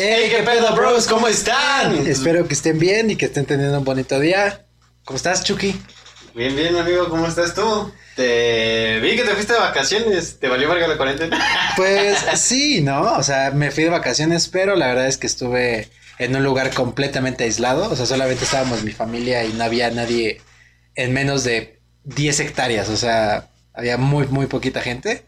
¡Hey, qué pedo, bros! ¿Cómo están? Espero que estén bien y que estén teniendo un bonito día. ¿Cómo estás, Chucky? Bien, bien, amigo, ¿cómo estás tú? Te vi que te fuiste de vacaciones, ¿te valió verga la cuarentena? Pues sí, ¿no? O sea, me fui de vacaciones, pero la verdad es que estuve en un lugar completamente aislado. O sea, solamente estábamos mi familia y no había nadie en menos de 10 hectáreas. O sea, había muy, muy poquita gente.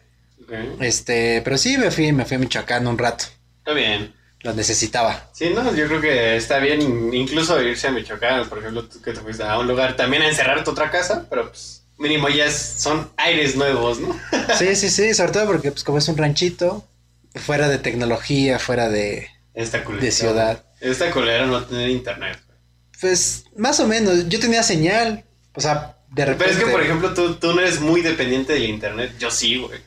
Este, pero sí, me fui, me fui a Michoacán un rato. Está bien. Lo necesitaba. Sí, no, yo creo que está bien incluso irse a Michoacán, por ejemplo, tú que te fuiste a un lugar también a encerrar tu otra casa, pero pues mínimo ya son aires nuevos, ¿no? sí, sí, sí, sobre todo porque pues como es un ranchito, fuera de tecnología, fuera de, Esta culera. de ciudad. Esta culera no tener internet. Pues más o menos, yo tenía señal, o sea, de repente... Pero es que, por ejemplo, tú, tú no eres muy dependiente del internet. Yo sí, güey.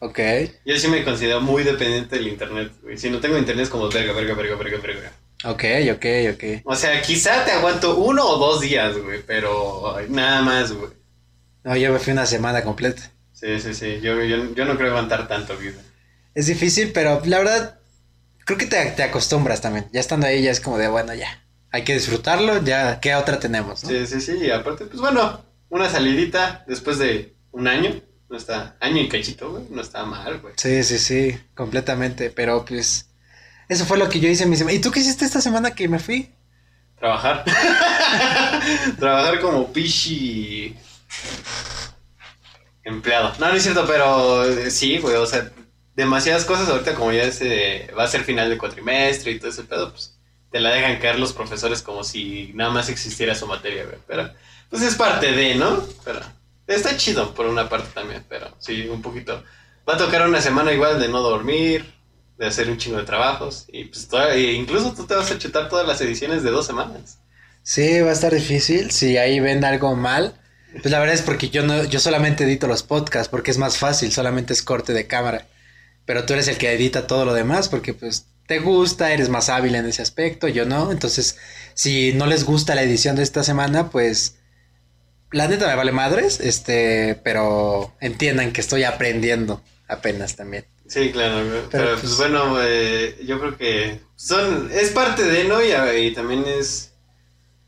Ok. Yo sí me considero muy dependiente del internet, güey. Si no tengo internet es como verga, verga, verga, verga, verga. Ok, ok, ok. O sea, quizá te aguanto uno o dos días, güey, pero nada más, güey. No, yo me fui una semana completa. Sí, sí, sí. Yo, yo, yo no creo aguantar tanto, vida. Es difícil, pero la verdad, creo que te, te acostumbras también. Ya estando ahí ya es como de, bueno, ya. Hay que disfrutarlo, ya, ¿qué otra tenemos? ¿no? Sí, sí, sí. Y aparte, pues bueno, una salidita después de un año. No está, año y cachito, güey. No está mal, güey. Sí, sí, sí, completamente. Pero pues, eso fue lo que yo hice en mi semana. ¿Y tú qué hiciste esta semana que me fui? Trabajar. Trabajar como pichi empleado. No, no es cierto, pero eh, sí, güey, o sea, demasiadas cosas ahorita como ya se va a ser final de cuatrimestre y todo ese pedo, pues te la dejan caer los profesores como si nada más existiera su materia, güey. Pero, pues es parte de, ¿no? Pero está chido por una parte también, pero sí, un poquito. Va a tocar una semana igual de no dormir, de hacer un chingo de trabajos, y pues todavía- e incluso tú te vas a chutar todas las ediciones de dos semanas. Sí, va a estar difícil. Si ahí ven algo mal, pues la verdad es porque yo no, yo solamente edito los podcasts porque es más fácil, solamente es corte de cámara. Pero tú eres el que edita todo lo demás porque pues te gusta, eres más hábil en ese aspecto, yo no. Entonces, si no les gusta la edición de esta semana, pues la neta me vale madres, este, pero entiendan que estoy aprendiendo apenas también. Sí, claro, pero, Pero, pues, pues, bueno, eh, yo creo que son, es parte de, ¿no? Y, también es,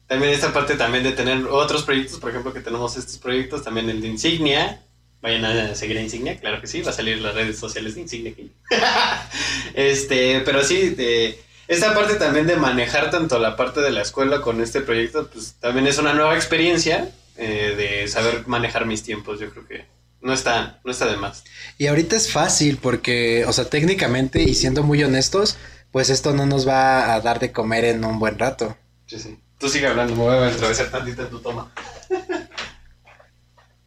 también esta parte también de tener otros proyectos, por ejemplo, que tenemos estos proyectos, también el de Insignia, vayan a seguir a Insignia, claro que sí, va a salir en las redes sociales de Insignia aquí. este, pero sí, de, esta parte también de manejar tanto la parte de la escuela con este proyecto, pues también es una nueva experiencia eh, de saber manejar mis tiempos, yo creo que no está, no está de más. Y ahorita es fácil porque, o sea, técnicamente y siendo muy honestos, pues esto no nos va a dar de comer en un buen rato. Sí, sí. Tú sigue hablando, me voy a atravesar tantito en tu toma.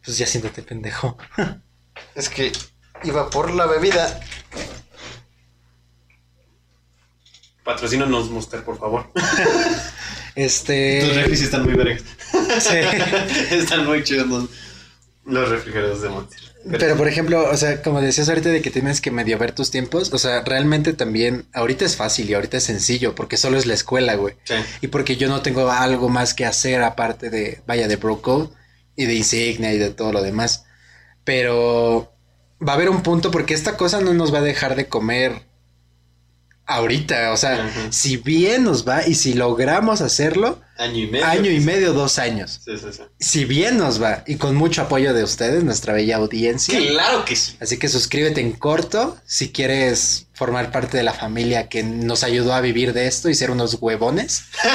Pues ya siéntate pendejo. Es que iba por la bebida. Patrocínanos Monster, por favor. Este. Tus refris están muy vergas. sí. están muy chidos los, los refrigeradores de Monster. Pero por ejemplo, o sea, como decías ahorita de que tienes que medio ver tus tiempos, o sea, realmente también, ahorita es fácil y ahorita es sencillo, porque solo es la escuela, güey. Sí. Y porque yo no tengo algo más que hacer aparte de, vaya, de Bro Code y de Insignia y de todo lo demás. Pero va a haber un punto porque esta cosa no nos va a dejar de comer ahorita. O sea, si bien nos va y si logramos hacerlo, Año y medio. año y medio, dos años. Sí, sí, sí. Si bien nos va y con mucho apoyo de ustedes, nuestra bella audiencia. Claro que sí. Así que suscríbete en corto si quieres formar parte de la familia que nos ayudó a vivir de esto y ser unos huevones.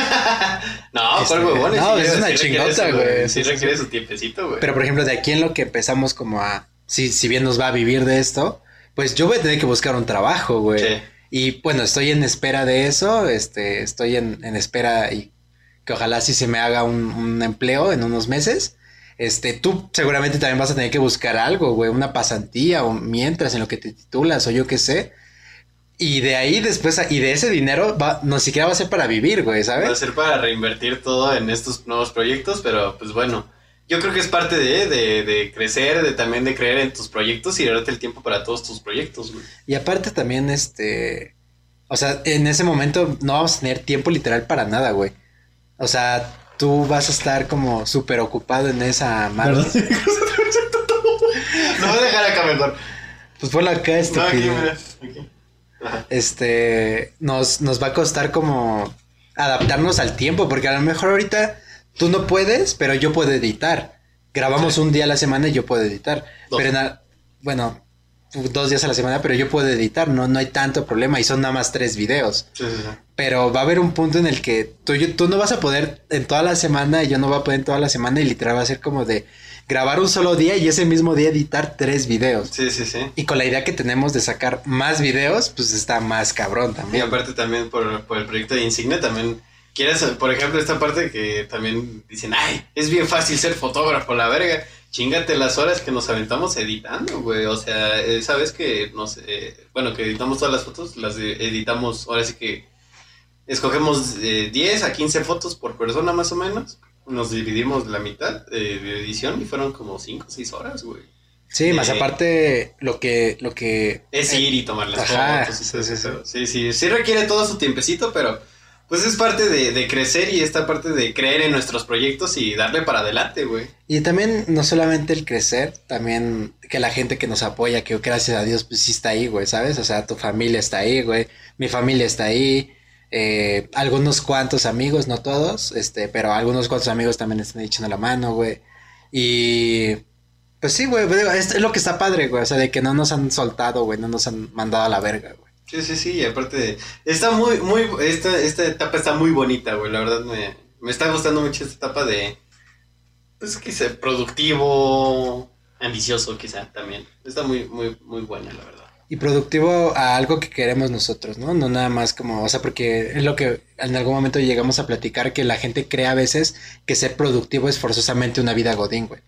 No, Este, ¿cuál huevones? no, es una chingota, güey. Sí, requiere su tiempecito, güey. Pero por ejemplo, de aquí en lo que empezamos como a, si, si bien nos va a vivir de esto, pues yo voy a tener que buscar un trabajo, güey. Sí. Y bueno, estoy en espera de eso, este, estoy en, en espera y que ojalá sí se me haga un, un empleo en unos meses. Este, tú seguramente también vas a tener que buscar algo, güey, una pasantía o mientras en lo que te titulas o yo qué sé. Y de ahí después, y de ese dinero, va, no siquiera va a ser para vivir, güey, Va a ¿sabes? ser para reinvertir todo en estos nuevos proyectos, pero pues bueno, yo creo que es parte de, de, de crecer, de también de creer en tus proyectos y darte el tiempo para todos tus proyectos, güey. Y aparte también, este, o sea, en ese momento no vamos a tener tiempo literal para nada, güey. O sea, tú vas a estar como súper ocupado en esa madre. No voy a dejar acá mejor. Pues ponlo acá, No, aquí, mira, aquí. este, nos, nos va a costar como adaptarnos al tiempo, porque a lo mejor ahorita tú no puedes, pero yo puedo editar. Grabamos un día a la semana y yo puedo editar. Pero en bueno, dos días a la semana, pero yo puedo editar, no, no hay tanto problema y son nada más tres videos. Sí, sí, sí. Pero va a haber un punto en el que tú, yo- tú no vas a poder en toda la semana y yo no voy a poder en toda la semana y literal va a ser como de grabar un solo día y ese mismo día editar tres videos. Sí, sí, sí. Y con la idea que tenemos de sacar más videos, pues está más cabrón Y también. aparte también por, por el proyecto de Insignia también quieres, por ejemplo, esta parte que también dicen, ay, es bien fácil ser fotógrafo, la verga. Chingate las horas que nos aventamos editando, güey. O sea, sabes que nos, eh, bueno, que editamos todas las fotos, las editamos, ahora sí que escogemos eh, 10 a 15 fotos por persona más o menos. Nos dividimos la mitad eh, de edición y fueron como 5 o 6 horas, güey. Sí, más eh, aparte lo que, lo que Es ir y tomar las Ajá, fotos y sí, sí, sí. sí, sí, sí requiere todo su tiempecito, pero pues es parte de, de crecer y esta parte de creer en nuestros proyectos y darle para adelante, güey. Y también no solamente el crecer, también que la gente que nos apoya, que gracias a Dios pues sí está ahí, güey, ¿sabes? O sea, tu familia está ahí, güey, mi familia está ahí, eh, algunos cuantos amigos, no todos, este, pero algunos cuantos amigos también están echando la mano, güey. Y pues sí, güey, es, es lo que está padre, güey, o sea, de que no nos han soltado, güey, no nos han mandado a la verga, güey. Sí, sí, sí, y aparte está muy, muy, esta, esta etapa está muy bonita, güey, la verdad me, me está gustando mucho esta etapa de, pues quizá productivo, ambicioso quizá también. Está muy, muy, muy buena, la verdad. Y productivo a algo que queremos nosotros, ¿no? No nada más como, o sea, porque es lo que en algún momento llegamos a platicar que la gente cree a veces que ser productivo es forzosamente una vida godín, güey.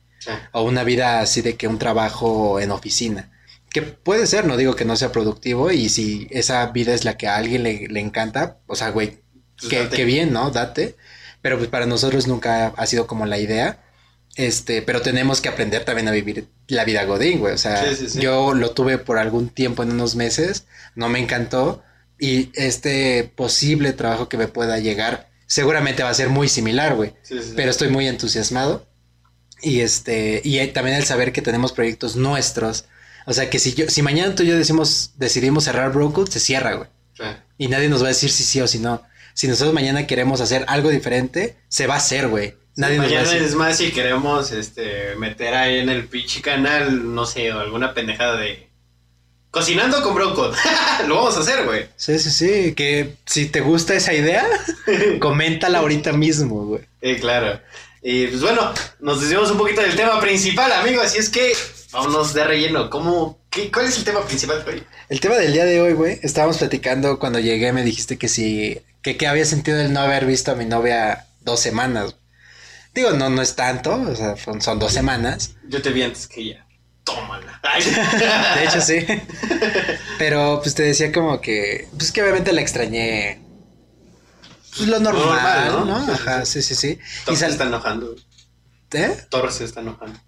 O una vida así de que un trabajo en oficina. Que puede ser, no digo que no sea productivo y si esa vida es la que a alguien le, le encanta, o sea, güey, Pues qué, bien, ¿no? Date. Pero pues para nosotros nunca ha sido como la idea. Este, pero tenemos que aprender también a vivir la vida Godín, güey. O sea, Sí, sí, sí. yo lo tuve por algún tiempo en unos meses, no me encantó. Y este posible trabajo que me pueda llegar, seguramente va a ser muy similar, güey. Pero estoy muy entusiasmado. Y este, y también el saber que tenemos proyectos nuestros. O sea que si yo, si mañana tú y yo decimos, decidimos cerrar Brokewood, se cierra, güey. Sí. Y nadie nos va a decir si sí o si no. Si nosotros mañana queremos hacer algo diferente, se va a hacer, güey. Nadie nos va a Mañana decir. es más si queremos este meter ahí en el pinche canal, no sé, alguna pendejada de cocinando con bronco. Lo vamos a hacer, güey. Sí, sí, sí. Que si te gusta esa idea, coméntala ahorita mismo, güey. Eh, claro. Y pues bueno, nos desviamos un poquito del tema principal, amigo, así es que vámonos de relleno. ¿Cómo qué, cuál es el tema principal, güey? El tema del día de hoy, güey, estábamos platicando cuando llegué, me dijiste que si, que qué había sentido el no haber visto a mi novia dos semanas. Digo, no, no es tanto, o sea, son, son dos semanas. Yo te vi antes que ella. Tómala. Ay. De hecho, sí. Pero pues te decía como que, pues que obviamente la extrañé. Pues lo normal, Normal, ¿no? ¿no? Sí, sí, Ajá, sí. sí, sí, sí. Thor Y se sal- está enojando. ¿Eh? Thor se está enojando.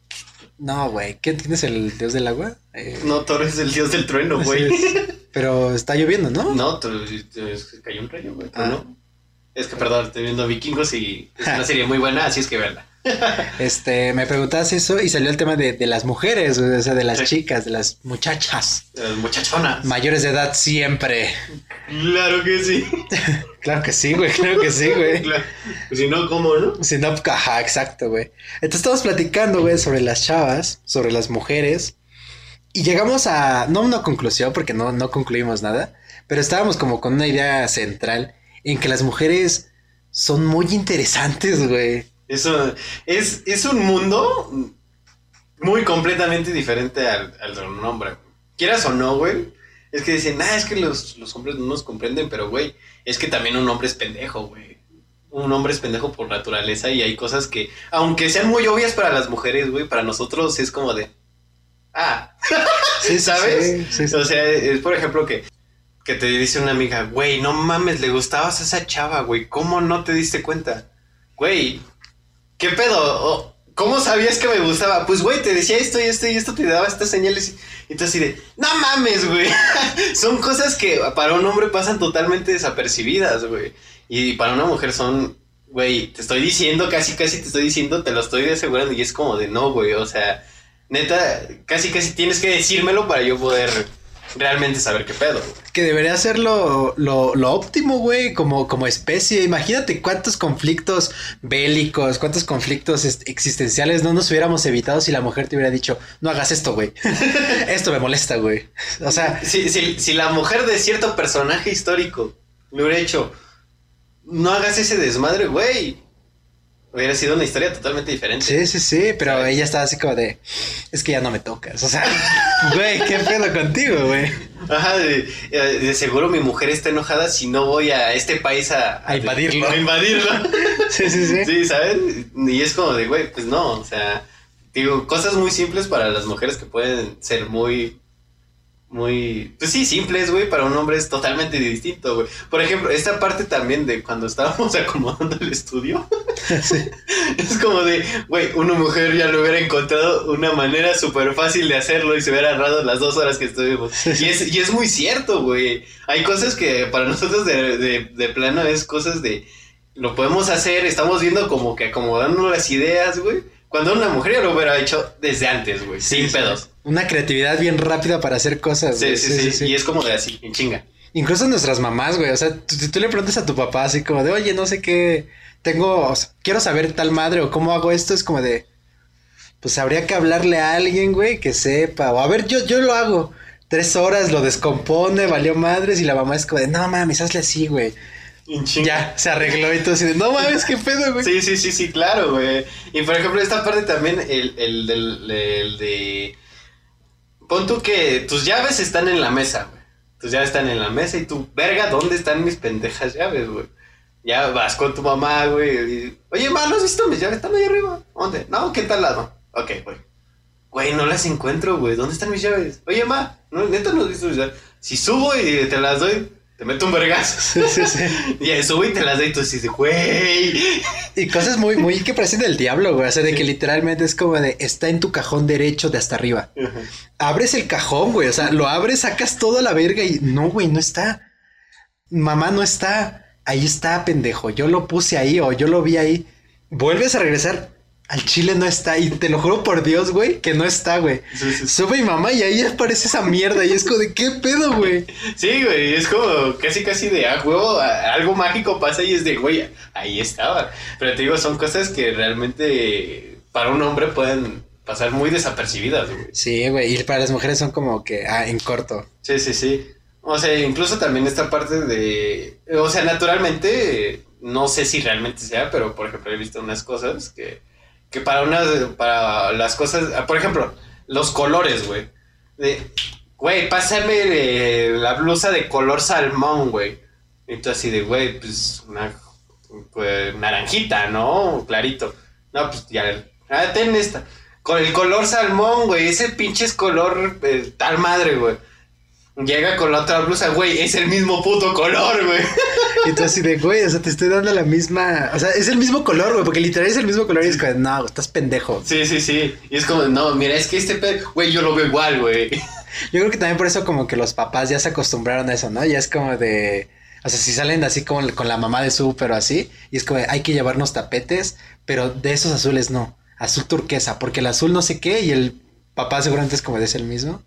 No, güey. ¿Qué tienes el dios del agua? Eh, No, Thor es el dios del trueno, güey. es. Pero está lloviendo, ¿no? No, es cayó un rayo, güey. Ah. No. Es que, perdón, estoy viendo Vikingos y es una serie muy buena, así es que verla. Este, me preguntabas eso y salió el tema de, de las mujeres, o sea, de las Sí. chicas, de las muchachas. Las muchachonas. Mayores de edad siempre. Claro que sí. Claro que sí, güey, claro que sí, güey. Claro. Pues si no, ¿cómo, no? Si no, ajá, exacto, güey. Entonces estamos platicando, güey, sobre las chavas, sobre las mujeres. Y llegamos a, no a una conclusión, porque no, no concluimos nada, pero estábamos como con una idea central en que las mujeres son muy interesantes, güey. Eso es, es un mundo muy completamente diferente al, al de un hombre. Quieras o no, güey. Es que dicen, ah, es que los, los hombres no nos comprenden, pero, güey, es que también un hombre es pendejo, güey. Un hombre es pendejo por naturaleza y hay cosas que, aunque sean muy obvias para las mujeres, güey, para nosotros es como de, ah, Sí, ¿Sabes? Sí, sí, sí. O sea, es por ejemplo que, que te dice una amiga, güey, no mames, le gustabas a esa chava, güey, ¿cómo no te diste cuenta? Güey, ¿qué pedo? ¿Cómo sabías que me gustaba? Pues, güey, te decía esto y esto y esto, te daba estas señales. Y tú así de, no mames, güey. son cosas que para un hombre pasan totalmente desapercibidas, güey. Y para una mujer son, güey, te estoy diciendo, casi, casi te estoy diciendo, te lo estoy asegurando. Y es como de, no, güey, o sea, neta, casi, casi tienes que decírmelo para yo poder realmente saber qué pedo. Que debería ser lo, lo, lo óptimo, güey, como, como especie. Imagínate cuántos conflictos bélicos, cuántos conflictos existenciales no nos hubiéramos evitado si la mujer te hubiera dicho, no hagas esto, güey. esto me molesta, güey. O sea, Si, si, si la mujer de cierto personaje histórico le hubiera dicho, no hagas ese desmadre, güey, hubiera sido una historia totalmente diferente. sí, sí, sí, pero ¿Sabes? ella estaba así como de, es que ya no me tocas. O sea, güey, qué pedo contigo, güey. Ajá, de, eh, de seguro mi mujer está enojada si no voy a este país a, A invadirlo. A invadirlo. Sí, sí, sí. Sí, ¿sabes? Y es como de, güey, pues no, o sea, digo, cosas muy simples para las mujeres que pueden ser muy, muy, pues sí, simples, güey, para un hombre es totalmente distinto, güey. Por ejemplo, esta parte también de cuando estábamos acomodando el estudio, Sí. es como de, güey, una mujer ya lo hubiera encontrado una manera súper fácil de hacerlo y se hubiera ahorrado las dos horas que estuvimos. Y es, y es muy cierto, güey. Hay cosas que para nosotros de, de, de plano es cosas de, lo podemos hacer, estamos viendo como que acomodando las ideas, güey. Cuando una mujer ya lo hubiera hecho desde antes, güey, sin Sí, pedos. Una creatividad bien rápida para hacer cosas. Sí, güey. sí, sí, Y es como de así, en chinga. Incluso nuestras mamás, güey. O sea, tú, tú le preguntas a tu papá así como de, oye, no sé qué, tengo, o sea, quiero saber tal madre o cómo hago esto. Es como de, pues habría que hablarle a alguien, güey, que sepa. O a ver, yo, yo lo hago. Tres horas, lo descompone, valió madres. Y la mamá es como de, no mames, hazle así, güey. Ya, se arregló y todo así de, no mames, qué pedo, güey. Sí, sí, sí, sí, claro, güey. Y por ejemplo, esta parte también, el, el, del- el de... Pon tú que tus llaves están en la mesa, güey. Tus llaves están en la mesa y tú, verga, ¿dónde están mis pendejas llaves, güey? Ya vas con tu mamá, güey. y, Oye, ma, ¿no has visto mis llaves? Están ahí arriba. ¿Dónde? No, ¿qué tal lado? Ok, güey. Güey, no las encuentro, güey. ¿Dónde están mis llaves? Oye, ma, ¿no, neta no has visto mis llaves. Si subo y te las doy, te meto un vergazo. Sí, sí, sí. Y subo y te las doy y tú dices, güey. Y cosas muy, muy que parecen del diablo, güey. O sea, de que literalmente es como de, está en tu cajón derecho de hasta arriba. abres el cajón, güey. O sea, lo abres, sacas toda la verga y no, güey, no está. Mamá no está. Ahí está, pendejo. Yo lo puse ahí o yo lo vi ahí. Vuelves a regresar. Al chile no está. Y te lo juro por Dios, güey, que no está, güey. Sí, sí, sí. Sube mi mamá y ahí aparece esa mierda. Y es como de qué pedo, güey. Sí, güey, es como casi casi de ah, huevo, algo mágico pasa y es de, güey, ahí estaba. Pero te digo, son cosas que realmente para un hombre pueden pasar muy desapercibidas, güey. Sí, güey. Y para las mujeres son como que, ah, en corto. Sí, sí, sí. O sea, incluso también esta parte de, o sea, naturalmente, no sé si realmente sea, pero por ejemplo he visto unas cosas que, que para unas, para las cosas, por ejemplo, los colores, güey. Güey, pásame eh, la blusa de color salmón, güey. Y tú así de, güey, pues una pues, naranjita, ¿no? Clarito. No, pues ya, ah, ten esta. Con el color salmón, güey, ese pinche es color eh, tal madre, güey. Llega con la otra blusa, güey, es el mismo puto color, güey. Y tú así de, güey, o sea, te estoy dando la misma. O sea, es el mismo color, güey, porque literal es el mismo color y es como, no, estás pendejo. Sí, sí, sí. Y es como, no, mira, es que este pedo, güey, yo lo veo igual, güey. Yo creo que también por eso como que los papás ya se acostumbraron a eso, ¿no? Ya es como de... O sea, si salen así como con la mamá de súper o así, y es como hay que llevarnos tapetes, pero de esos azules no, azul turquesa, porque el azul no sé qué y el papá seguramente es como de ese el mismo.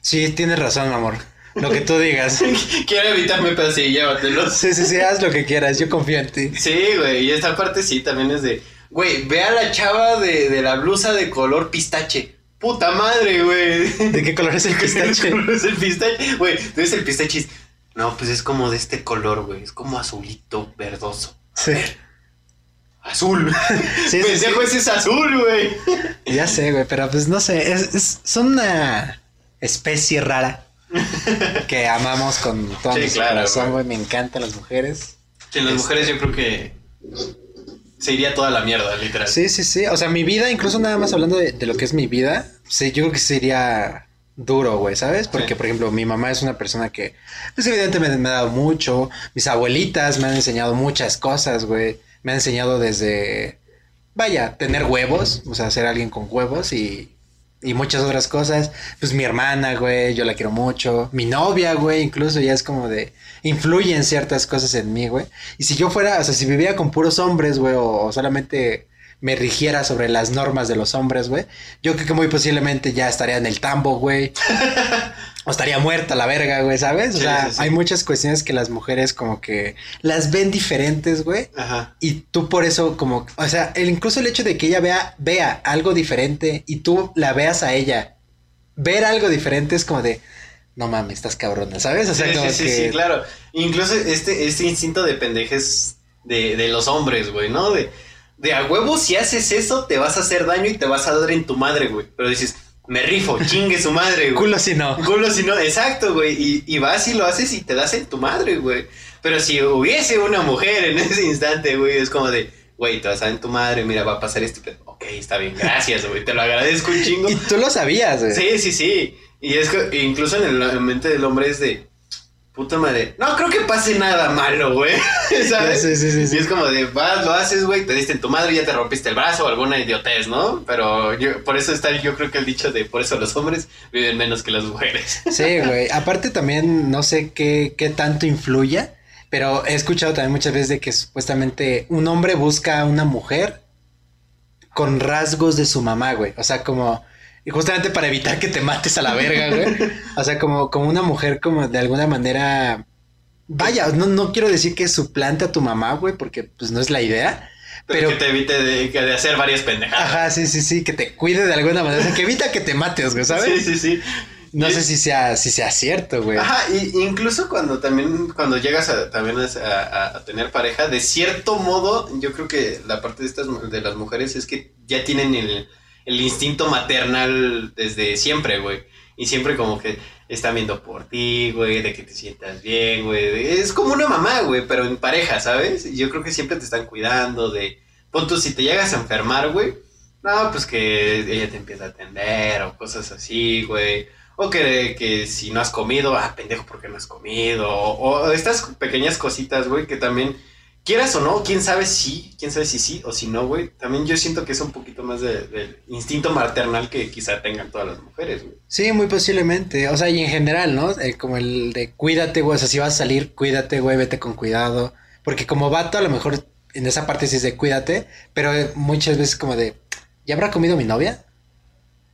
Sí, tienes razón, mi amor. Lo que tú digas. Quiero evitarme pedos y llévatelos. Sí, sí, sí, haz lo que quieras, yo confío en ti. Sí, güey, y esta parte sí también es de, güey, ve a la chava de, de la blusa de color pistache. Puta madre, güey. ¿De qué color es el ¿Qué pistache? color es el pistache? Güey, tú ves el pistache. y No, pues es como de este color, güey. Es como azulito, verdoso. Sí, Azul. sí, sí, Pendejo, sí. ese es azul, güey. Ya sé, güey, pero pues no sé, es, es- son una especie rara que amamos con todo Sí, nuestro claro, corazón, güey. me encantan las mujeres. En las mujeres yo creo que se iría toda la mierda, literal. Sí, sí, sí. O sea, mi vida, incluso nada más hablando de, de lo que es mi vida, sí, yo creo que sería duro, güey, ¿sabes? Porque, Sí. por ejemplo, mi mamá es una persona que, pues evidentemente me ha dado mucho. Mis abuelitas me han enseñado muchas cosas, güey. Me han enseñado desde, vaya, tener huevos, o sea, ser alguien con huevos y, y muchas otras cosas. Pues mi hermana, güey, yo la quiero mucho. Mi novia, güey, incluso ya es como de, influyen ciertas cosas en mí, güey. Y si yo fuera, o sea, si vivía con puros hombres, güey, o, o solamente me rigiera sobre las normas de los hombres, güey, yo creo que muy posiblemente ya estaría en el tambo, güey. o estaría muerta la verga, güey, ¿sabes? O Sí, sea, sí, sí. hay muchas cuestiones que las mujeres como que las ven diferentes, güey. Ajá. Y tú por eso como, o sea, el, incluso el hecho de que ella vea, vea algo diferente y tú la veas a ella, ver algo diferente es como de, no mames, estás cabrona, ¿sabes? O sea, sí, como sí, sí, que... sí, claro. Incluso este, este instinto de pendejes de, de los hombres, güey, ¿no? De, de a huevo, si haces eso, te vas a hacer daño y te vas a dar en tu madre, güey. Pero dices, me rifo, chingue su madre, güey. Culo si no. Culo si no, exacto, güey. Y, y vas y lo haces y te das en tu madre, güey. Pero si hubiese una mujer en ese instante, güey, es como de, güey, te vas a dar en tu madre, mira, va a pasar esto. Ok, está bien, gracias, güey. Te lo agradezco un chingo. Y tú lo sabías, güey. Sí, sí, sí. Y es que incluso en la mente del hombre es de, puta madre, no creo que pase nada malo, güey. ¿Sabes? Sí, sí, sí, sí. Y es como de, vas, lo haces, güey, te diste en tu madre y ya te rompiste el brazo o alguna idiotez, ¿no? Pero yo, por eso está, yo creo que el dicho de, por eso los hombres viven menos que las mujeres. Sí, güey. Aparte también no sé qué, qué tanto influya, pero he escuchado también muchas veces de que supuestamente un hombre busca a una mujer con rasgos de su mamá, güey. O sea, como... Y justamente para evitar que te mates a la verga, güey. O sea, como, como una mujer como de alguna manera... Vaya, no, no quiero decir que suplante a tu mamá, güey, porque pues no es la idea. Pero, Pero, que te evite de, hacer varias pendejadas. ajá, sí, sí, sí, que te cuide de alguna manera, o sea, que evita que te mates, güey, ¿sabes? Sí, sí, sí. No Y- sé si sea, si sea cierto, güey. Ajá, y incluso cuando también, cuando llegas a, también a, a- tener pareja, de cierto modo, yo creo que la parte de estas de las mujeres es que ya tienen el, el instinto maternal desde siempre, güey. Y siempre como que están viendo por ti, güey, de que te sientas bien, güey. Es como una mamá, güey, pero en pareja, ¿sabes? Y yo creo que siempre te están cuidando de... Pon tú, si te llegas a enfermar, güey, no, pues que ella te empieza a atender o cosas así, güey. O que, que si no has comido, ah, pendejo, ¿por qué no has comido? O, o estas pequeñas cositas, güey, que también, quieras o no, quién sabe si, quién sabe si sí o si no, güey. También yo siento que es un poquito más de- del instinto maternal que quizá tengan todas las mujeres, güey. Sí, muy posiblemente. O sea, y en general, ¿no? Eh, como el de cuídate, güey. O sea, si vas a salir, cuídate, güey, vete con cuidado. Porque como vato, a lo mejor en esa parte sí es de cuídate, pero eh, muchas veces como de, ¿ya habrá comido mi novia?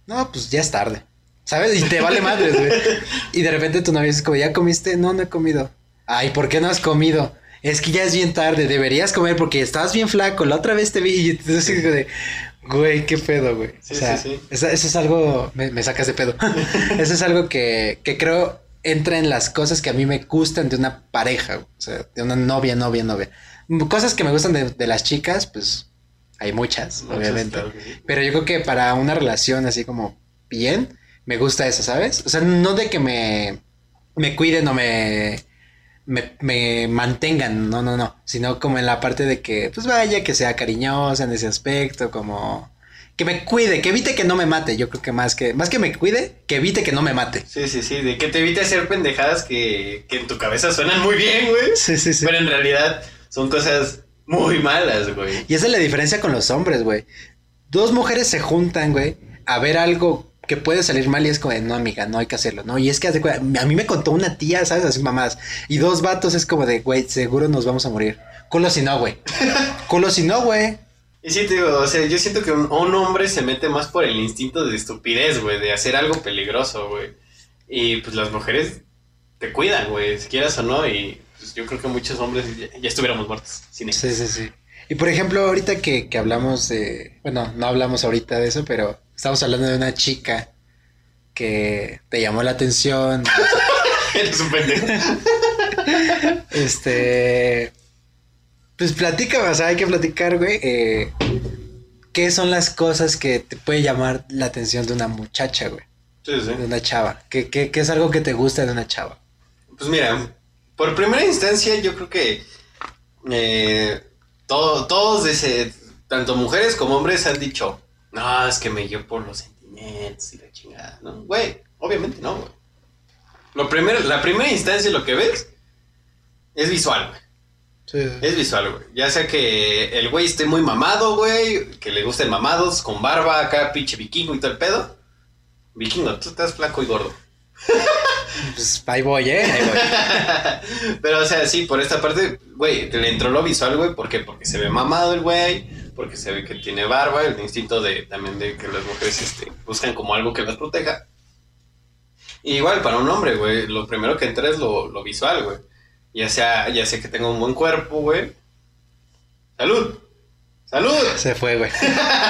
No, pues ya es tarde. ¿Sabes? Y te vale madres, güey. Y de repente tu novia es como, ¿ya comiste? No, no he comido. Ay, ¿por qué no has comido? Es que ya es bien tarde, deberías comer porque estabas bien flaco. La otra vez te vi y así como de, güey, qué pedo, güey. Sí, o sea, sí, sí. Eso, eso es algo, me, me sacas de pedo. eso es algo que, que creo entra en las cosas que a mí me gustan de una pareja, güey. o sea, de una novia, novia, novia. Cosas que me gustan de, de las chicas, pues hay muchas, Muchas, obviamente. sí. Pero yo creo que para una relación así como bien, me gusta eso, ¿sabes? O sea, no de que me, me cuiden o me, me, me mantengan, no, no, no, sino como en la parte de que, pues vaya, que sea cariñosa en ese aspecto, como que me cuide, que evite que no me mate, yo creo que más que, más que me cuide, que evite que no me mate. Sí, sí, sí, de que te evite hacer pendejadas que, que en tu cabeza suenan muy bien, güey. Sí, sí, sí. Pero en realidad son cosas muy malas, güey. Y esa es la diferencia con los hombres, güey. Dos mujeres se juntan, güey, a ver algo que puede salir mal y es como, de, no, amiga, no hay que hacerlo, ¿no? Y es que a mí me contó una tía, ¿sabes? Así mamás. Y dos vatos es como de, güey, seguro nos vamos a morir. Culo si no, güey. Culo si no, güey. Y sí, te digo, o sea, yo siento que un, un hombre se mete más por el instinto de estupidez, güey, de hacer algo peligroso, güey. Y pues las mujeres te cuidan, güey, si quieras o no, y pues yo creo que muchos hombres ya, ya estuviéramos muertos. Sin Sí, sí, sí. Y por ejemplo, ahorita que, que hablamos de, bueno, no hablamos ahorita de eso, pero estamos hablando de una chica que te llamó la atención. Eres un pendejo. Este. Pues platica, o sea, hay que platicar, güey. eh, ¿Qué son las cosas que te puede llamar la atención de una muchacha, güey? Sí, sí. De una chava. ¿Qué, qué, qué es algo que te gusta de una chava? Pues mira, por primera instancia yo creo que eh, todo- todos, tanto mujeres como hombres han dicho, no, es que me guío por los sentimientos y la chingada, ¿no? Güey, obviamente no, güey. Lo primero, la primera instancia lo que ves es visual, güey. Es visual, güey. Ya sea que el güey esté muy mamado, güey, que le gusten mamados, con barba, acá pinche vikingo y todo el pedo. Vikingo, tú estás flaco y gordo. Pues ahí voy, ¿eh? Ahí voy. Pero, o sea, sí, por esta parte, güey, le entró lo visual, güey. ¿Por qué? Porque se ve mamado el güey, porque se ve que tiene barba, el instinto de también de que las mujeres este, buscan como algo que las proteja. Y igual para un hombre, güey, lo primero que entra es lo, lo visual, güey. Ya sea, ya sea que tenga un buen cuerpo, güey. ¡Salud! ¡Salud! Se fue, güey.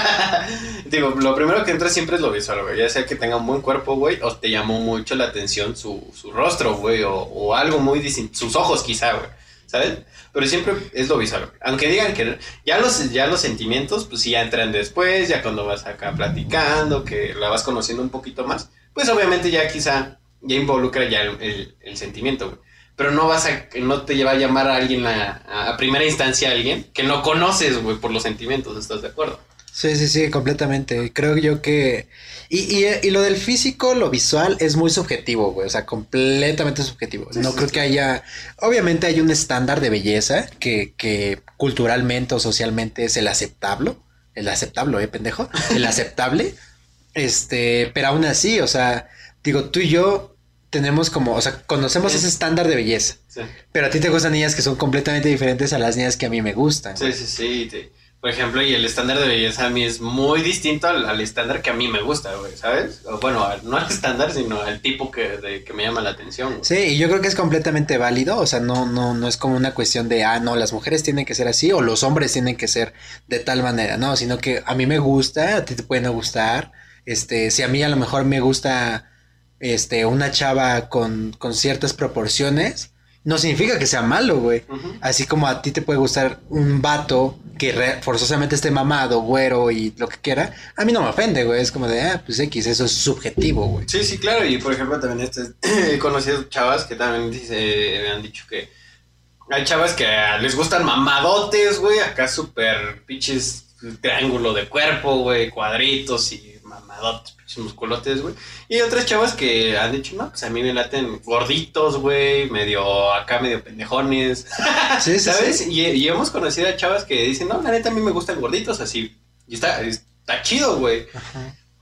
Digo, lo primero que entra siempre es lo visual, güey. Ya sea que tenga un buen cuerpo, güey, o te llamó mucho la atención su, su rostro, güey, o, o algo muy distinto. Sus ojos, quizá, güey. ¿Sabes? Pero siempre es lo güey. Aunque digan que ya los, ya los sentimientos, pues sí, ya entran después, ya cuando vas acá platicando, que la vas conociendo un poquito más, pues obviamente ya quizá ya involucra ya el, el- sentimiento, güey. Pero no vas a, no te lleva a llamar a alguien a, a primera instancia a alguien que no conoces, güey, por los sentimientos, ¿estás de acuerdo? Sí, sí, sí, completamente. Creo yo que... Y, y, y lo del físico, lo visual, es muy subjetivo, güey. O sea, completamente subjetivo. Sí, no sí, creo sí. que haya... Obviamente hay un estándar de belleza que, que culturalmente o socialmente es el aceptable. El aceptable, ¿eh, pendejo? El aceptable. Este, pero aún así, o sea, digo, tú y yo tenemos como, o sea, conocemos ese estándar de belleza. Pero a ti te gustan niñas que son completamente diferentes a las niñas que a mí me gustan. Sí, sí, sí. te- Por ejemplo, y el estándar de belleza a mí es muy distinto al, al estándar que a mí me gusta, güey, ¿sabes? Bueno, no al estándar, sino al tipo que, de- que me llama la atención. Sí, y yo creo que es completamente válido, o sea, no, no, no es como una cuestión de, ah, no, las mujeres tienen que ser así o los hombres tienen que ser de tal manera, no, sino que a mí me gusta, a ti te puede no gustar, este, si a mí a lo mejor me gusta, este, una chava con, con ciertas proporciones, no significa que sea malo, güey. Así como a ti te puede gustar un vato que forzosamente esté mamado, güero y lo que quiera, a mí no me ofende, güey, es como de, ah, pues X, eso es subjetivo, güey. Sí, sí, claro. Y por ejemplo, también este, he conocido chavas que también dice, me han dicho que hay chavas que ah, les gustan mamadotes, güey, acá súper pinches triángulo de cuerpo, güey, cuadritos y mamadotes, pinches musculotes, güey. Y otras chavas que han dicho, no, pues a mí me laten gorditos, güey, medio acá, medio pendejones. Sí, sí, ¿Sabes? sí. Y, y hemos conocido a chavas que dicen, no, la neta a mí me gustan gorditos así. Y está, está chido, güey.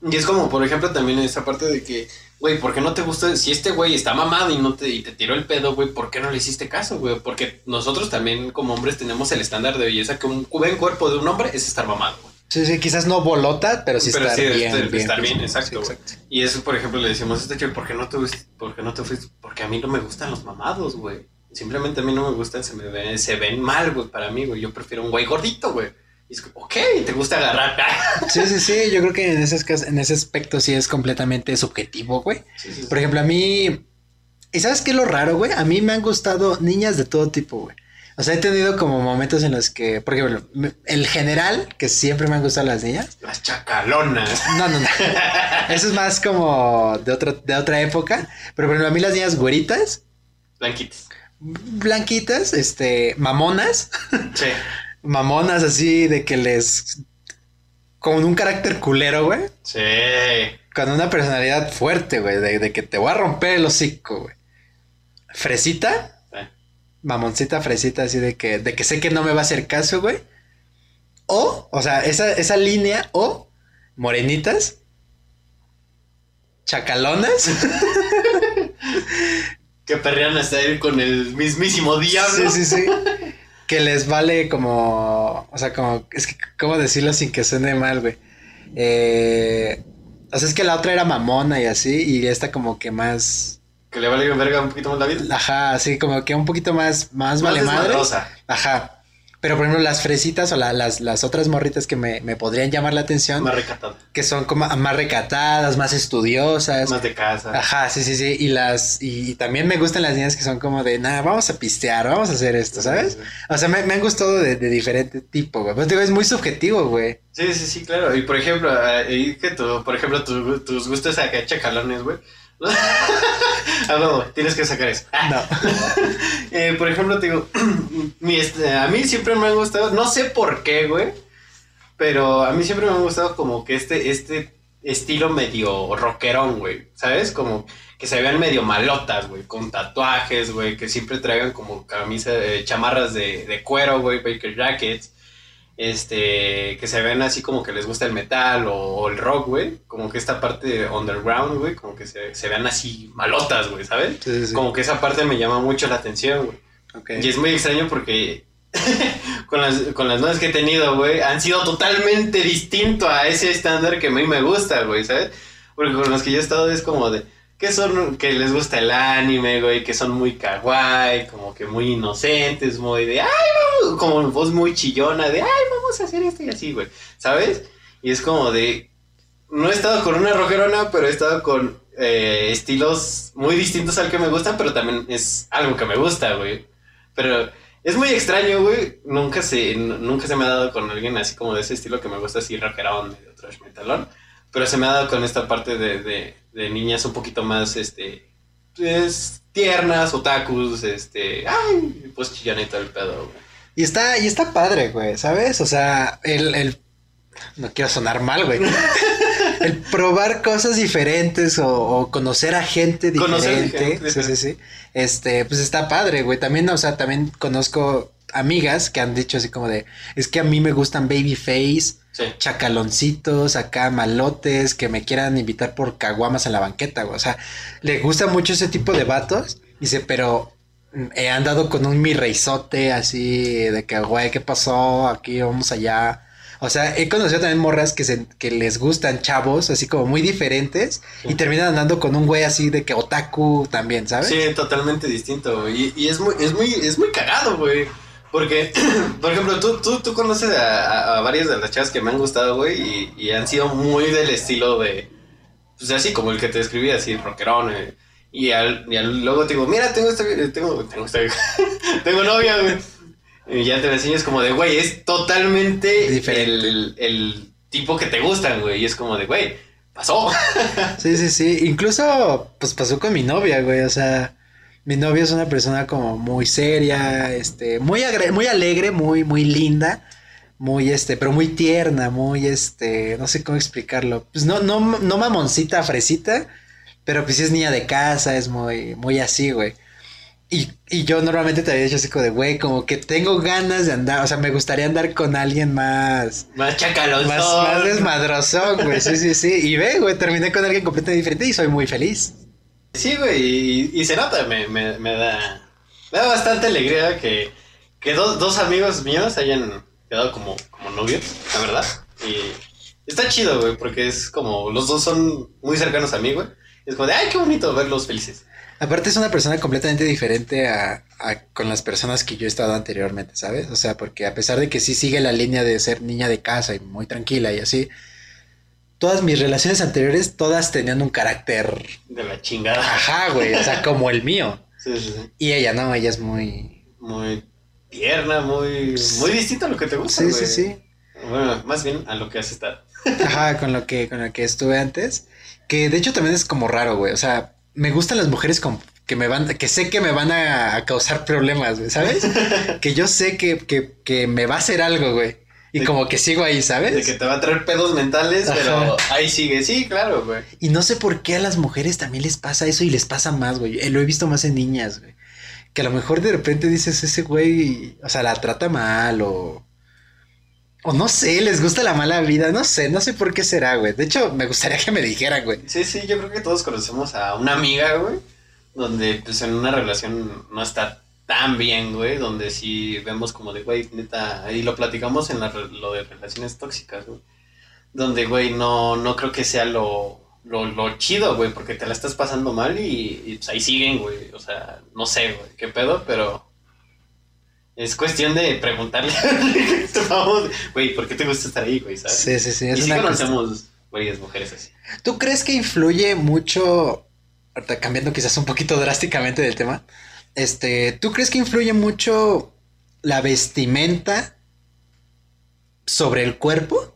Y es como, por ejemplo, también esa parte de que, güey, ¿por qué no te gusta? Si este güey está mamado y no te, y te tiró el pedo, güey, ¿por qué no le hiciste caso, güey? Porque nosotros también como hombres tenemos el estándar de belleza que un buen cuerpo de un hombre es estar mamado, güey. Sí, sí, quizás no bolota, pero sí Pero estar sí, bien, este- bien, estar bien, exacto, sí. Y eso, por ejemplo, le decimos a este chico, ¿por qué no te fuiste? ¿Por qué no te fuiste? Porque a mí no me gustan los mamados, güey. Simplemente a mí no me gustan, se me ven, se ven mal, güey, para mí, güey. Yo prefiero un güey gordito, güey. Y es como, ok, te gusta agarrar. Sí, sí, sí, yo creo que en ese, en ese aspecto sí es completamente subjetivo, güey. Sí, sí, sí. Por ejemplo, a mí... ¿Y sabes qué es lo raro, güey? A mí me han gustado niñas de todo tipo, güey. O sea, he tenido como momentos en los que, por ejemplo, el general, que siempre me han gustado las niñas. Las chacalonas. No, no, no. Eso es más como de, otro, de otra época. Pero por ejemplo, a mí las niñas güeritas, Blanquitas. blanquitas, este, mamonas, Sí. mamonas así de que les... Con un carácter culero, güey. Sí. Con una personalidad fuerte, güey. De, de que te voy a romper el hocico, güey. Fresita. Mamoncita fresita, así de que, de que sé que no me va a hacer caso, güey. O, o sea, esa, esa línea, o morenitas. Chacalonas. Que perrean hasta ir con el mismísimo diablo. Sí, sí, sí. Que les vale como. O sea, como. Es que, ¿cómo decirlo sin que suene mal, güey? Eh, o sea, es que la otra era mamona y así, y esta como que más. Que le vale verga un poquito más la vida. Ajá, así como que un poquito más, más, vale madre. desmadrosa. Ajá. Pero por ejemplo, las fresitas o la- las, las otras morritas que me, me podrían llamar la atención, Más recatada. que son como más recatadas, más estudiosas. Más de casa. Ajá, sí, sí, sí. Y las, y, también me gustan las niñas que son como de, nada, vamos a pistear, vamos a hacer esto, ¿sabes? O sea, me, me han gustado de, de diferente tipo, güey. Pues digo, es muy subjetivo, güey. Sí, sí, sí, claro. Y por ejemplo, eh, y que tú, por ejemplo, tu- tus gustos acá chacalones, güey. A huevo, tienes que sacar eso. No. Eh, por ejemplo, te digo, mi este, a mí siempre me ha gustado, no sé por qué, güey, pero a mí siempre me ha gustado como que este, este estilo medio rockerón, güey, ¿sabes? Como que se vean medio malotas, güey, con tatuajes, güey, que siempre traigan como camisa, eh, chamarras de, de cuero, güey, biker jackets, este, que se vean así como que les gusta el metal o, o el rock, güey, como que esta parte underground, güey, como que se, se vean así malotas, güey, ¿sabes? Sí, sí, sí. Como que esa parte me llama mucho la atención, güey. Y es muy extraño porque con, las, con las novias que he tenido, güey, han sido totalmente distinto a ese estándar que a mí me gusta, güey, ¿sabes? Porque con los que yo he estado es como de, que son, que les gusta el anime, güey, que son muy kawaii, como que muy inocentes, muy de, ay, vamos, como voz muy chillona, de, ay, vamos a hacer esto y así, güey, ¿sabes? Y es como de, no he estado con una rojerona, pero he estado con eh, estilos muy distintos al que me gustan, pero también es algo que me gusta, güey. Pero es muy extraño, güey, nunca se, nunca se me ha dado con alguien así como de ese estilo que me gusta así rockerón, medio trash metalón. Pero se me ha dado con esta parte de, de, de niñas un poquito más, este, pues, tiernas, otakus, este, ay, pues chillonito el pedo, güey. Y está, y está padre, güey, ¿sabes? O sea, el, el... No quiero sonar mal, güey. el probar cosas diferentes o, o conocer a gente diferente. gente sí, sí, sí. Este, pues está padre, güey. También, o sea, también conozco amigas que han dicho así como de, es que a mí me gustan babyface, Sí. chacaloncitos, acá malotes, que me quieran invitar por caguamas a la banqueta, güey. O sea, le gusta mucho ese tipo de vatos. Dice, pero mm, he andado con un mi reizote así de que, güey, ¿qué pasó? Aquí vamos allá. O sea, he conocido también morras que, se, que les gustan chavos, así como muy diferentes, y terminan andando con un güey así de que otaku también, ¿sabes? Sí, totalmente distinto, güey. Y, y es muy, es muy, es muy cagado, güey. Porque, por ejemplo, tú, tú, tú conoces a, a- a varias de las chavas que me han gustado, güey, y, y han sido muy del estilo de, pues así como el que te escribí, así, rockerón, eh. Y, al, y al- luego te digo, mira, tengo esta, tengo, tengo esta, tengo novia, güey. Y ya te enseñas como de, güey, es totalmente Diferente. el, el, el tipo que te gustan, güey. Y es como de, güey, pasó. Sí, sí, sí. Incluso, pues pasó con mi novia, güey. O sea, mi novia es una persona como muy seria, este, muy, agre- muy alegre, muy, muy linda, muy, este, pero muy tierna, muy, este, no sé cómo explicarlo. Pues no, no, no mamoncita, fresita, pero pues sí es niña de casa, es muy, muy así, güey. Y, y yo normalmente te había dicho así como de, güey, como que tengo ganas de andar, o sea, me gustaría andar con alguien más, Más chacalón. más, más desmadrosón, güey. Sí, sí, sí. Y ve, güey, terminé con alguien completamente diferente y soy muy feliz. Sí, güey, y, se nota, me, me, da, me da bastante alegría que, que dos, dos amigos míos hayan quedado como, como novios, la verdad. Y está chido, güey, porque es como, los dos son muy cercanos a mí, güey. Es como de, ay, qué bonito verlos felices. Aparte es una persona completamente diferente a- con las personas que yo he estado anteriormente, ¿sabes? O sea, porque a pesar de que sí sigue la línea de ser niña de casa y muy tranquila y así, todas mis relaciones anteriores, todas tenían un carácter, De la chingada. ajá, güey, o sea, como el mío. Sí, sí, sí. Y ella no, ella es muy... Muy tierna, muy, muy distinto a lo que te gusta, Sí, güey. sí, sí. Bueno, más bien a lo que has estado. Ajá, con lo que, con lo que estuve antes. Que de hecho también es como raro, güey. O sea, me gustan las mujeres con, que me van, que sé que me van a, a causar problemas, güey, ¿sabes? que yo sé que, que, que me va a hacer algo, güey. Y De- como que sigo ahí, ¿sabes? De que te va a traer pedos mentales, Ajá. pero ahí sigue. Sí, claro, güey. Y no sé por qué a las mujeres también les pasa eso y les pasa más, güey. Eh, Lo he visto más en niñas, güey. Que a lo mejor de repente dices, ese güey, o sea, la trata mal o... O no sé, les gusta la mala vida, no sé, no sé por qué será, güey. De hecho, me gustaría que me dijeran, güey. Sí, sí, yo creo que todos conocemos a una amiga, güey, donde pues en una relación no está tan bien, güey, donde sí vemos como de, güey, neta, y lo platicamos en la lo de relaciones tóxicas, güey, donde, güey, no, no creo que sea lo, lo, lo chido, güey, porque te la estás pasando mal y, y, pues ahí siguen, güey, o sea, no sé, güey, qué pedo, pero es cuestión de preguntarle, güey, ¿por qué te gusta estar ahí, güey, sabes? Sí, sí, sí. y Es sí una cuestión- conocemos varias mujeres así. ¿Tú crees que influye mucho, ahorita cambiando quizás un poquito drásticamente del tema, este, ¿tú crees que influye mucho la vestimenta sobre el cuerpo?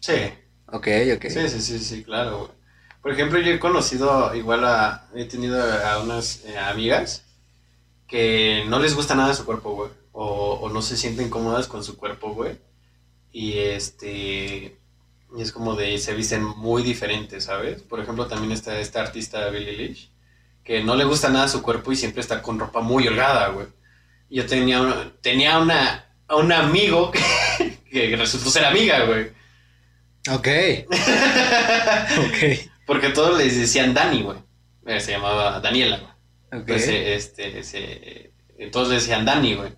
Sí. Ok, ok. Sí, sí, sí, sí, claro, güey. Por ejemplo, yo he conocido igual a, he tenido a unas eh, amigas que no les gusta nada su cuerpo, güey. O, o no se sienten cómodas con su cuerpo, güey. Y este, y es como de, se visten muy diferentes, ¿sabes? Por ejemplo, también está esta artista Billie Eilish, que no le gusta nada su cuerpo y siempre está con ropa muy holgada, güey. Yo tenía, una- tenía una, a un amigo que, que resultó ser amiga, güey. Ok. ok. Porque todos les decían Dani, güey. Eh, Se llamaba Daniela, güey. Ok. Pues, eh, este, se, eh, todos le decían Dani, güey.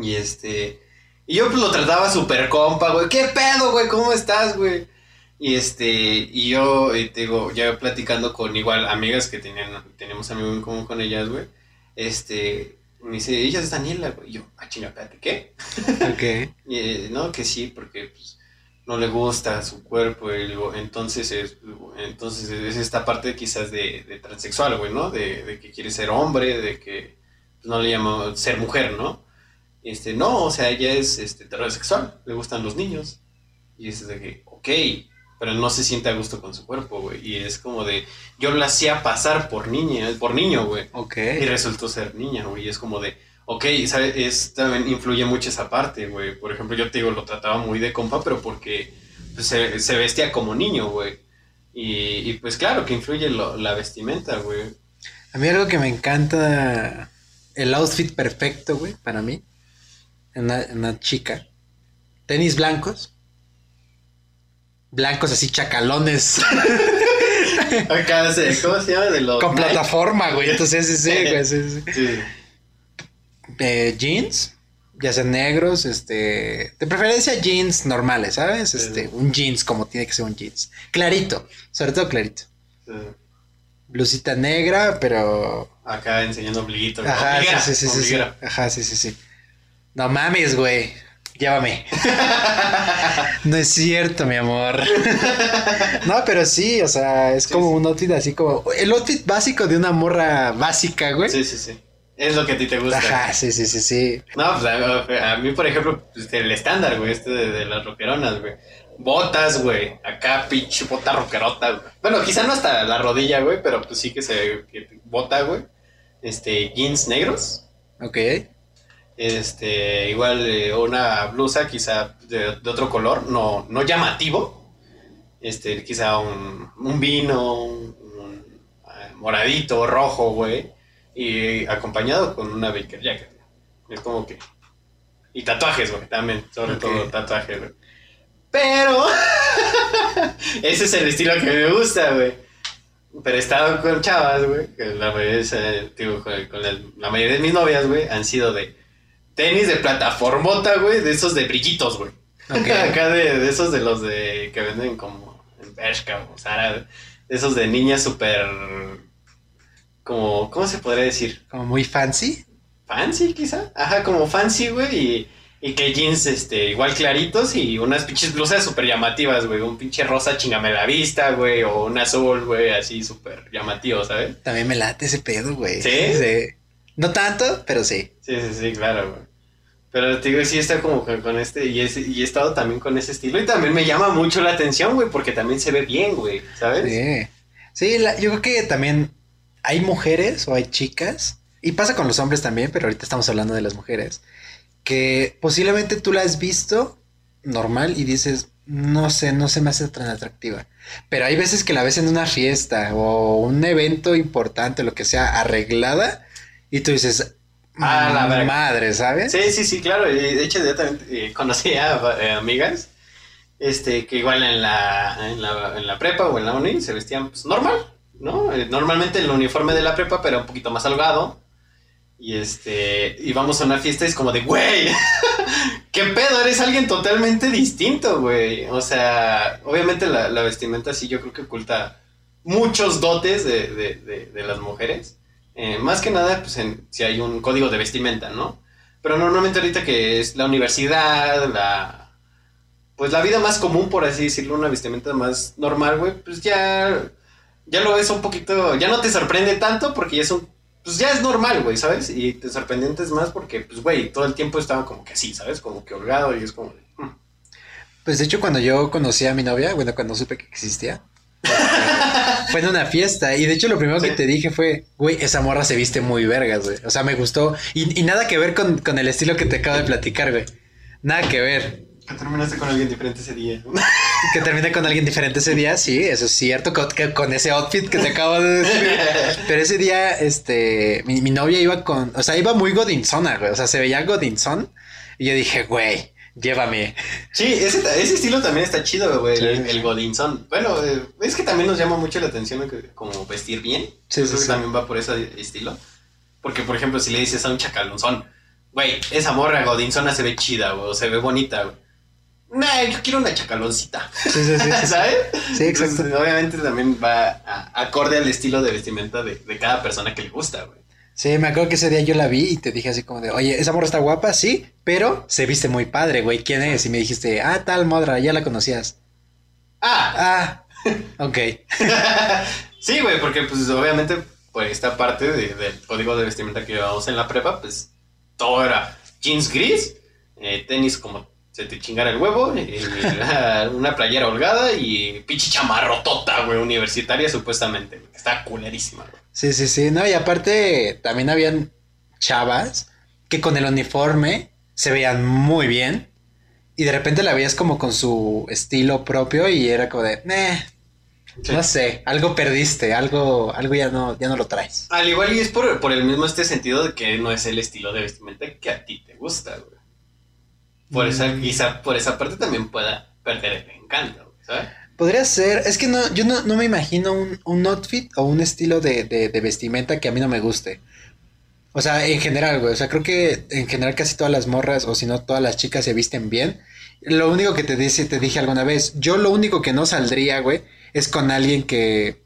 Y este. Y yo pues lo trataba súper compa, güey. ¿Qué pedo, güey? ¿Cómo estás, güey? Y este, y yo, eh, te digo, ya platicando con igual amigas que tenían, tenemos amigos en común con ellas, güey. Este, me dice, ella es Daniela, güey. Y yo, ah, chinga, espérate, ¿qué? Ok. Y, eh, no, que sí, porque pues, no le gusta su cuerpo. Y luego, entonces, es, entonces es esta parte quizás de, de transexual, güey, ¿no? De, de que quiere ser hombre, de que pues, no le llama ser mujer, ¿no? Este, no, o sea, ella es este, heterosexual, le gustan los niños. Y es de que, ok, pero no se siente a gusto con su cuerpo, güey. Y es como de, yo la hacía pasar por niña, por niño, güey. Ok. Y resultó ser niña, güey. Y es como de, ok, ¿sabes? Es, también influye mucho esa parte, güey. Por ejemplo, yo te digo, lo trataba muy de compa, pero porque pues, se, se vestía como niño, güey. Y, y, pues claro que influye lo- la vestimenta, güey. A mí algo que me encanta, el outfit perfecto, güey, para mí, en una, en una chica. Tenis blancos. Blancos así chacalones. Acá, se- ¿cómo se llama? De los con Nike. plataforma, güey. Entonces, sí, sí, güey, sí, sí. Sí. Eh, jeans, ya sean negros, este, de preferencia jeans normales, ¿sabes? Este, un jeans como tiene que ser un jeans. Clarito, sobre todo clarito. sí. Blusita negra, pero Acá enseñando ombliguito. Ajá, sí, sí, sí. Ajá, sí, sí, sí. No mames, güey. Llévame. no es cierto, mi amor. no, pero sí, o sea, es Sí, como sí. un outfit así como. El outfit básico de una morra básica, güey. Sí, sí, sí. Es lo que a ti te gusta. Ajá, sí, sí, sí, sí. No, pues a, a mí, por ejemplo, pues, el estándar, güey, este de, de las rockeronas, güey. Botas, güey. Acá, pinche bota rockerota, güey. Bueno, quizá no hasta la rodilla, güey, pero pues sí que se. Que, bota, güey. Este, jeans negros. Ok. Este, igual eh, una blusa, quizá de, de otro color, no, no llamativo. Este, quizá un, un vino, un, un, eh, moradito, rojo, güey. Y acompañado con una Baker Jacket. Es como que. Y tatuajes, güey, también. Sobre todo tatuajes, güey. Pero. ese es el estilo que me gusta, güey. Pero he estado con chavas, güey. Que la mayoría, de esa- digo, con, la mayoría de mis novias, güey, han sido de tenis de plataformota, güey, de esos de brillitos, güey. Acá de, de esos de los de que venden como en Bershka o Zara, de esos de niñas súper como ¿cómo se podría decir? Como muy fancy. Fancy quizá. Ajá, como fancy, güey, y, y que jeans este igual claritos y unas pinches blusas súper llamativas, güey, un pinche rosa chingame la vista, güey, o un azul, güey, así súper llamativo, ¿sabes? También me late ese pedo, güey. ¿Sí? No tanto, pero sí. Sí, sí, sí, claro, güey. Pero te digo, sí está como con, con este, y, he estado también con ese estilo, y también me llama mucho la atención, güey, porque también se ve bien, güey, ¿sabes? Sí. Sí, la- yo creo que también hay mujeres o hay chicas, y pasa con los hombres también, pero ahorita estamos hablando de las mujeres, que posiblemente tú la has visto normal y dices, no sé, no se me hace tan atractiva. Pero hay veces que la ves en una fiesta o un evento importante, lo que sea, arreglada, y tú dices, Ah, la verga. madre, ¿sabes? Sí, sí, sí, claro. De hecho, yo también eh, conocí a eh, amigas este, que igual en la, en, la, en la prepa o en la uni se vestían pues, normal, ¿no? Eh, Normalmente el uniforme de la prepa, pero un poquito más holgado. Y este, íbamos a una fiesta y es como de, güey, ¿qué pedo? Eres alguien totalmente distinto, güey. O sea, obviamente la, la vestimenta sí yo creo que oculta muchos dotes de, de, de, de las mujeres. Eh, más que nada, pues en, si hay un código de vestimenta, ¿no? Pero normalmente ahorita que es la universidad, la... Pues la vida más común, por así decirlo, una vestimenta más normal, güey, pues ya... Ya lo ves un poquito... Ya no te sorprende tanto porque ya es un... Pues ya es normal, güey, ¿sabes? Y te sorprendentes más porque, pues, güey, todo el tiempo estaba como que así, ¿sabes? Como que holgado y es como de... hmm. Pues de hecho cuando yo conocí a mi novia, bueno, cuando supe que existía, fue en una fiesta y de hecho lo primero que te dije fue, güey, esa morra se viste muy vergas, güey. O sea, me gustó y, y nada que ver con, con el estilo que te acabo de platicar, güey. Nada que ver. Que terminaste con alguien diferente ese día. Que termine con alguien diferente ese día, sí, eso es cierto, con, con ese outfit que te acabo de decir. Pero ese día, este, mi, mi novia iba con, o sea, iba muy godinzona, güey. O sea, se veía godinzón y yo dije, güey, llévame. Sí, ese, ese estilo también está chido, güey, Sí. el, el godinzón. Bueno, eh, es que también nos llama mucho la atención como vestir bien. Sí, Yo sí, creo que sí. también va por ese estilo. Porque, por ejemplo, si le dices a un chacalonzón, güey, esa morra godinzona se ve chida, güey, o se ve bonita, güey. nah, yo quiero una chacaloncita. Sí, sí, sí. sí. ¿Sabes? Sí, exacto. Entonces, obviamente también va a- acorde al estilo de vestimenta de, de cada persona que le gusta, güey. Sí, me acuerdo que ese día yo la vi y te dije así como de, oye, esa morra está guapa, sí, pero se viste muy padre, güey. ¿Quién es? Y me dijiste, ah, tal morra, ya la conocías. Ah, Ah, ok. sí, güey, porque pues obviamente por esta parte de- del código de vestimenta que llevábamos en la prepa, pues todo era jeans gris, eh, tenis como se te chingara el huevo, eh, una playera holgada y pinche chamarrotota, güey, universitaria supuestamente. Está culerísima, güey. Sí, sí, sí. No, y aparte también habían chavas que con el uniforme se veían muy bien y de repente la veías como con su estilo propio y era como de, "Meh, Sí. no sé, algo perdiste, algo, algo ya no, ya no lo traes. Al igual y es por, por el mismo este sentido de que no es el estilo de vestimenta que a ti te gusta, güey. Por esa, Mm. quizá por esa parte también pueda perder el encanto, güey, ¿sabes? Podría ser, es que no, yo no, no me imagino un, un outfit o un estilo de, de, de vestimenta que a mí no me guste. O sea, en general, güey. O sea, creo que en general casi todas las morras, o si no todas las chicas se visten bien. Lo único que te dice, te dije alguna vez, yo lo único que no saldría, güey, es con alguien que.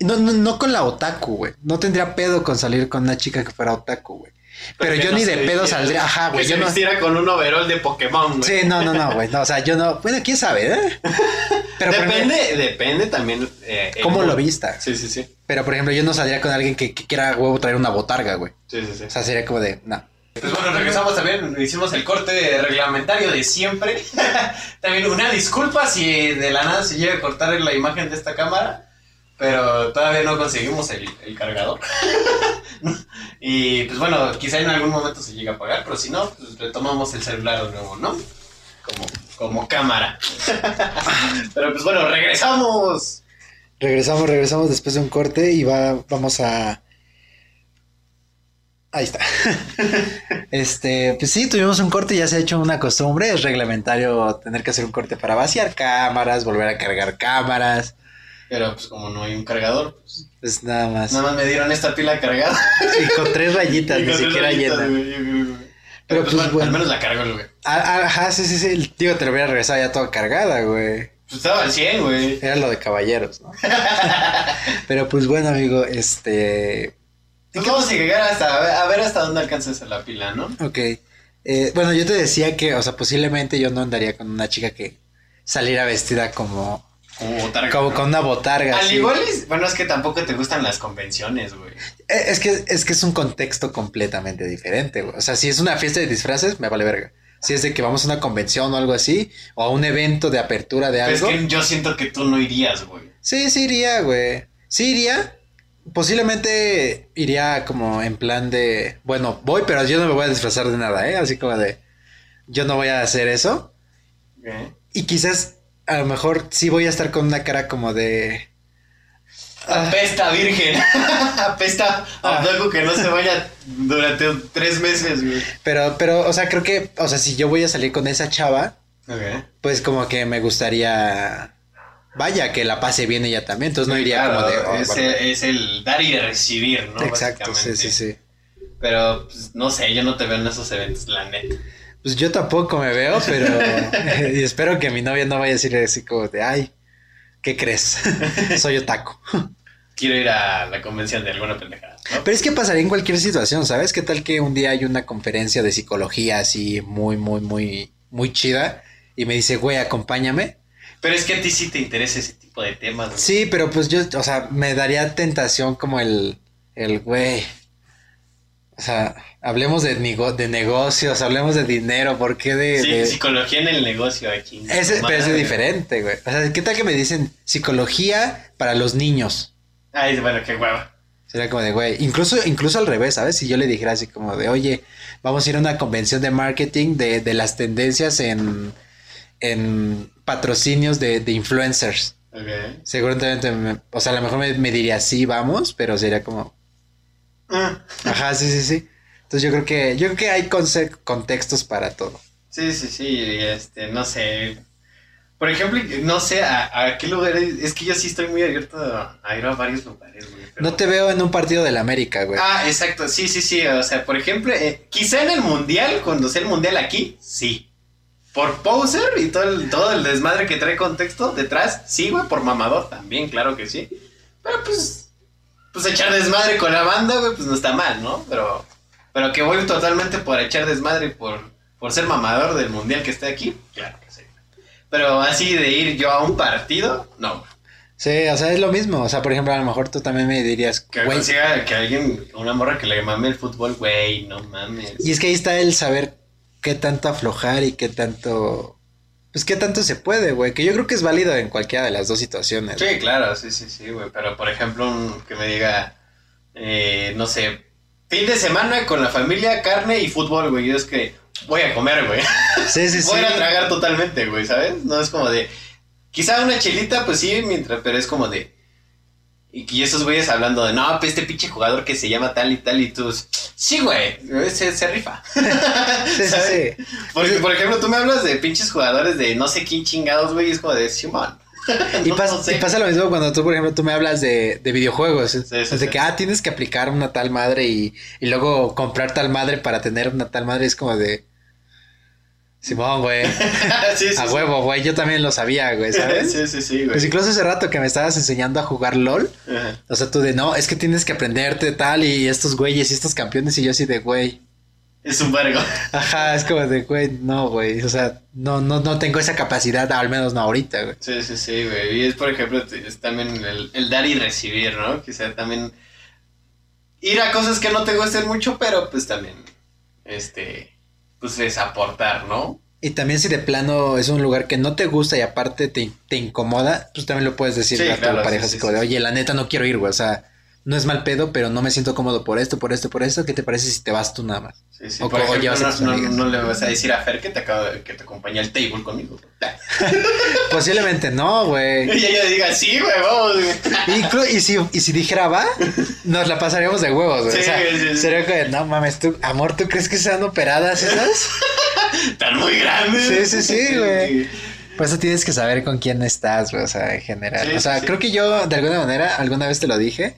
No, no, no con la otaku, güey. No tendría pedo con salir con una chica que fuera otaku, güey. Pero, yo no ni de pedo saldría, ajá, güey. Que Yo se no. vistiera con un overall de Pokémon, güey. Sí, no, no, no, güey. No, o sea, yo no. Bueno, quién sabe, ¿eh? Pero por ejemplo, depende, depende también. eh, ¿Cómo lo vista? Sí, sí, sí. Pero por ejemplo, yo no saldría con alguien que, que quiera huevo traer una botarga, güey. Sí, sí, sí. O sea, sería como de, no. Pues bueno, regresamos también, hicimos el corte reglamentario de siempre. también una disculpa si de la nada se llega a cortar la imagen de esta cámara, pero todavía no conseguimos el, el cargador. y pues bueno, quizá en algún momento se llegue a apagar, pero si no, pues retomamos el celular de nuevo, ¿no? Como, como cámara. pero pues bueno, regresamos. Regresamos, regresamos después de un corte y va, vamos a. Ahí está. este, pues sí, tuvimos un corte ya se ha hecho una costumbre. Es reglamentario tener que hacer un corte para vaciar cámaras, volver a cargar cámaras. Pero pues como no hay un cargador, pues Pues nada más. nada más me dieron esta pila cargada. Y con tres rayitas, ni siquiera rayitas, llena. güey, güey, güey. Pero, Pero pues, pues, bueno, al menos la cargo, güey. Ah, ah, Ajá, sí, sí, sí. Digo, te lo hubiera regresado ya toda cargada, güey. Pues estaba al 100, güey. Era lo de caballeros, ¿no? Pero pues bueno, amigo, este. Pues vamos a llegar hasta, a ver hasta dónde alcanzas la pila, ¿no? Ok. Eh, bueno, yo te decía que, o sea, posiblemente yo no andaría con una chica que saliera vestida como, Como botarga. como ¿no? con una botarga. Al así. igual, es, bueno, es que tampoco te gustan las convenciones, güey. Eh, Es que, es que es un contexto completamente diferente, güey. O sea, si es una fiesta de disfraces, me vale verga. Si es de que vamos a una convención o algo así, o a un evento de apertura de Pero es algo. que yo siento que tú no irías, güey. Sí, sí iría, güey. Sí iría. Posiblemente iría como en plan de, bueno, voy, pero yo no me voy a disfrazar de nada, ¿eh? Así como de, yo no voy a hacer eso. ¿Eh? Y quizás a lo mejor sí voy a estar con una cara como de... Ah, Apesta, virgen. Apesta a Ah. algo que no se vaya durante tres meses, güey. pero, pero, o sea, creo que, o sea, si yo voy a salir con esa chava, pues como que me gustaría, vaya, que la pase bien ella también. Entonces no iría Claro, como de... "Oh, es, bueno". el, es el dar y recibir, ¿no? Exacto, sí, sí, sí. Pero, pues, no sé, yo no te veo en esos eventos, la neta. Pues yo tampoco me veo, pero... y espero que mi novia no vaya a decir así como de, ay, ¿qué crees? Soy otaku. Quiero ir a la convención de alguna pendejada, ¿no? Pero es que pasaría en cualquier situación, ¿sabes? ¿Qué tal que un día hay una conferencia de psicología así muy, muy, muy, muy chida y me dice, güey, acompáñame? Pero es que a ti sí te interesa ese tipo de temas. Sí, pero pues yo, o sea, me daría tentación como el, el güey. O sea, hablemos de, nego- de negocios, hablemos de dinero, ¿por qué de...? Sí, de- psicología en el negocio aquí. Ese, pero es diferente, güey. O sea, ¿qué tal que me dicen psicología para los niños? Ay, bueno, qué hueva. Sería como de, güey, incluso, incluso al revés, ¿sabes? Si yo le dijera así como de, oye, vamos a ir a una convención de marketing de, de las tendencias en, en patrocinios de, de influencers. Ok. Seguramente, me- o sea, a lo mejor me, me diría, sí, vamos, pero sería como, Ah, ajá, sí, sí, sí. Entonces yo creo que, yo creo que hay contextos para todo. Sí, sí, sí, este, no sé. Por ejemplo, no sé a, a qué lugares. Es que yo sí estoy muy abierto a, a ir a varios lugares, güey. pero- No te veo en un partido del América, güey. Ah, exacto, sí, sí, sí. O sea, por ejemplo, eh, quizá en el mundial, cuando sea el mundial aquí, sí. por poser y todo el, todo el desmadre que trae contexto detrás, sí, güey, por mamador también, claro que sí. Pero pues, pues echar desmadre con la banda, güey, pues no está mal, ¿no? Pero, pero que voy totalmente por echar desmadre y por, por ser mamador del mundial que esté aquí, claro que sí. Pero así de ir yo a un partido, no. Sí, o sea, es lo mismo. O sea, por ejemplo, a lo mejor tú también me dirías, Que güey. consiga que alguien, una morra que le mame el fútbol, güey, no mames. Y es que ahí está el saber qué tanto aflojar y qué tanto. Pues qué tanto se puede, güey. Que yo creo que es válido en cualquiera de las dos situaciones. Sí, claro, sí, sí, sí, güey. Pero, por ejemplo, un- que me diga, eh, no sé, fin de semana con la familia, carne y fútbol, güey. Yo es que voy a comer, güey. Sí, sí, sí. Voy a tragar totalmente, güey, ¿sabes? No es como de, quizá una chelita, pues sí, mientras, pero es como de, y esos güeyes hablando de, no, pues este pinche jugador que se llama tal y tal y tú, sí, güey, se, se rifa. Sí, sí, ¿sabes? sí. Porque, por ejemplo, tú me hablas de pinches jugadores de no sé quién chingados, güey, y es como de Simón. Y, No, pas- no sé. y pasa lo mismo cuando tú, por ejemplo, tú me hablas de, de videojuegos. sí. que, ah, tienes que aplicar una tal madre y, y luego comprar tal madre para tener una tal madre. Es como de. Simón, güey. sí, sí, A huevo, güey. Yo también lo sabía, güey, ¿sabes? Sí, sí, sí, güey. Pues incluso hace rato que me estabas enseñando a jugar LOL. Ajá. O sea, tú de no, es que tienes que aprenderte tal y estos güeyes y estos campeones. Y yo así de güey. Es un vergo. Ajá, es como de güey, no, güey. O sea, no, no, no tengo esa capacidad, al menos no ahorita, güey. Sí, sí, sí, güey. Y es, por ejemplo, es también el, el dar y recibir, ¿no? Quizá también ir a cosas que no te gusten mucho, pero pues también, este, pues es aportar, ¿no? Y también si de plano es un lugar que no te gusta y aparte te, te incomoda, pues también lo puedes decir Sí, a tu claro, pareja sí, así sí, como de, oye, la neta no quiero ir, güey. O sea, no es mal pedo, pero no me siento cómodo por esto, por esto, por esto. ¿Qué te parece si te vas tú nada más? Sí, sí. O por ejemplo, llevas a no, tus no- le vas a decir a Fer que te acaba de- que te acompaña al table conmigo. Posiblemente no, güey. Y ella diga, sí, güey, vamos. güey". Y, si, y si dijera va, nos la pasaríamos de huevos, güey. Sí, o sea, sí, sí. sería de, no mames, tú, amor, ¿tú crees que sean operadas esas? Están muy grandes. Sí, sí, sí, güey. Por eso tienes que saber con quién estás, güey, o sea, en general. O sea, creo que yo, de alguna manera, alguna vez te lo dije,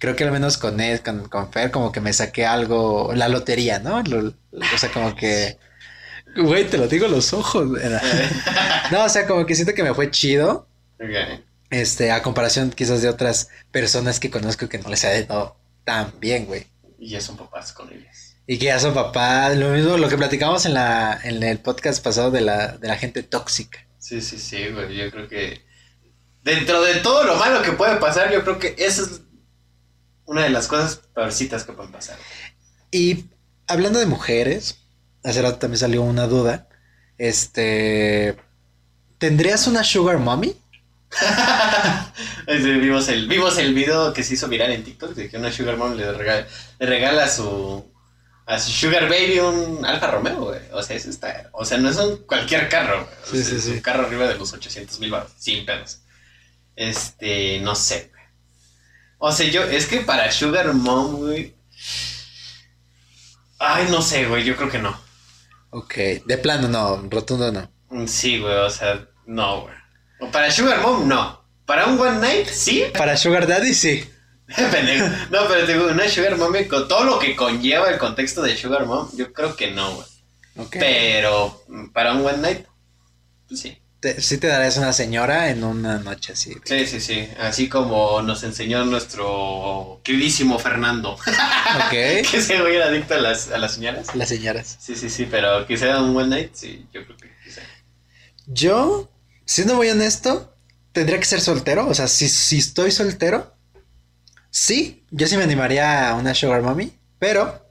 creo que al menos con él, con, con Fer, como que me saqué algo, la lotería, ¿no? Lo- o sea, como que, güey, te lo digo los ojos. No, o sea, como que siento que me fue chido, Ok. este, a comparación quizás de otras personas que conozco que no les ha ido tan bien, güey. Y ya son papás con ellas. Y que ya son papás, lo mismo, lo que platicamos en la, en el podcast pasado de la, de la gente tóxica. Sí, sí, sí, güey. Yo creo que dentro de todo lo malo que puede pasar, yo creo que esa es una de las cosas peorcitas que pueden pasar. Y hablando de mujeres, hace rato también salió una duda. Este. ¿Tendrías una sugar mommy? Vimos, el, vimos el video que se hizo viral en TikTok de que una Sugar Mom le regala, le regala a su a su Sugar Baby un Alfa Romeo, güey. O sea, eso está. O sea, no es un cualquier carro, güey. O Sí, sea, sí, es sí. un carro arriba de los 800 mil baros, sin pedos. Este, no sé, güey. O sea, yo, es que para Sugar Mom, güey. Ay, no sé, güey, yo creo que no. Ok, de plano no, rotundo no. Mm, Sí, güey, o sea, no, güey. Para Sugar Mom, no. Para un One Night, sí, Para Sugar Daddy sí. No, pero te digo, una Sugar Mom, con todo lo que conlleva el contexto de Sugar Mom, yo creo que no, güey. Ok. Pero mm, para un One Night, pues sí. Te- sí te darías una señora en una noche así. Sí, sí, sí. Así como nos enseñó nuestro queridísimo Fernando. Ok. que güey era adicto a las, a las señoras. Las señoras. Sí, sí, sí, pero que sea un One Night, sí, yo creo que quizá. Yo, siendo muy honesto, tendría que ser soltero. O sea, si, si estoy soltero, sí, yo sí me animaría a una sugar mommy. Pero,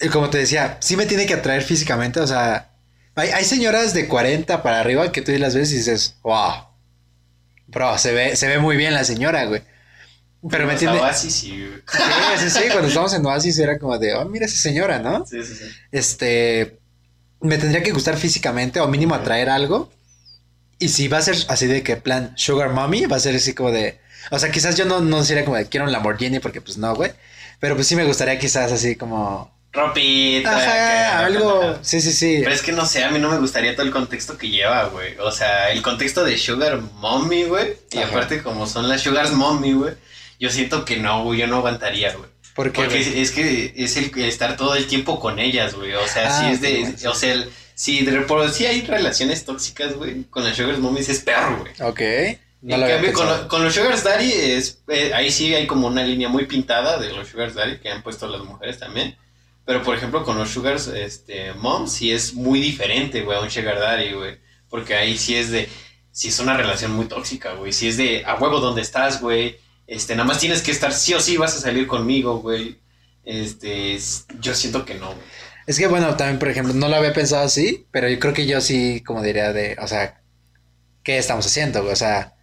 eh, como te decía, sí me tiene que atraer físicamente. O sea, hay, hay señoras de 40 para arriba que tú las ves y dices, wow. Bro, se ve, se ve muy bien la señora, güey. Pero me tiene... Oasis sí, sí, cuando estábamos en Oasis era como de, oh, mira esa señora, ¿no? Sí, sí, sí. este, me tendría que gustar físicamente o mínimo atraer algo. Y si va a ser así de que plan Sugar Mommy, va a ser así como de, o sea, quizás yo no, no sería como de quiero un Lamborghini porque pues no, güey. Pero pues sí me gustaría quizás así como, Ropita. ajá, algo, sí, sí, sí. Pero es que no sé, a mí no me gustaría todo el contexto que lleva, güey. O sea, el contexto de Sugar Mommy, güey. Y Ajá. aparte, como son las Sugar Mommy, güey. Yo siento que no, güey, yo no aguantaría, güey. Porque, Porque es, es que es el estar todo el tiempo con ellas, güey. O sea, Ah, sí es sí, de. sí. O sea, el- si, de, por, si hay relaciones tóxicas, güey, con las sugar mommies es perro, güey. Ok. No en cambio, con, pensado. lo- con los Sugar Daddy, es, eh, ahí sí hay como una línea muy pintada de los Sugar Daddy que han puesto las mujeres también. Pero, por ejemplo, con los Sugar este, Moms sí es muy diferente, güey, a un Sugar Daddy, güey. Porque ahí sí es de, sí es una relación muy tóxica, güey. Sí es de, a huevo, ¿dónde estás, güey? Este, nada más tienes que estar sí o sí, vas a salir conmigo, güey. Este, es- yo siento que no, güey. Es que bueno, también por ejemplo, no lo había pensado así, pero yo creo que yo sí, como diría de, o sea, ¿qué estamos haciendo, güey? O sea,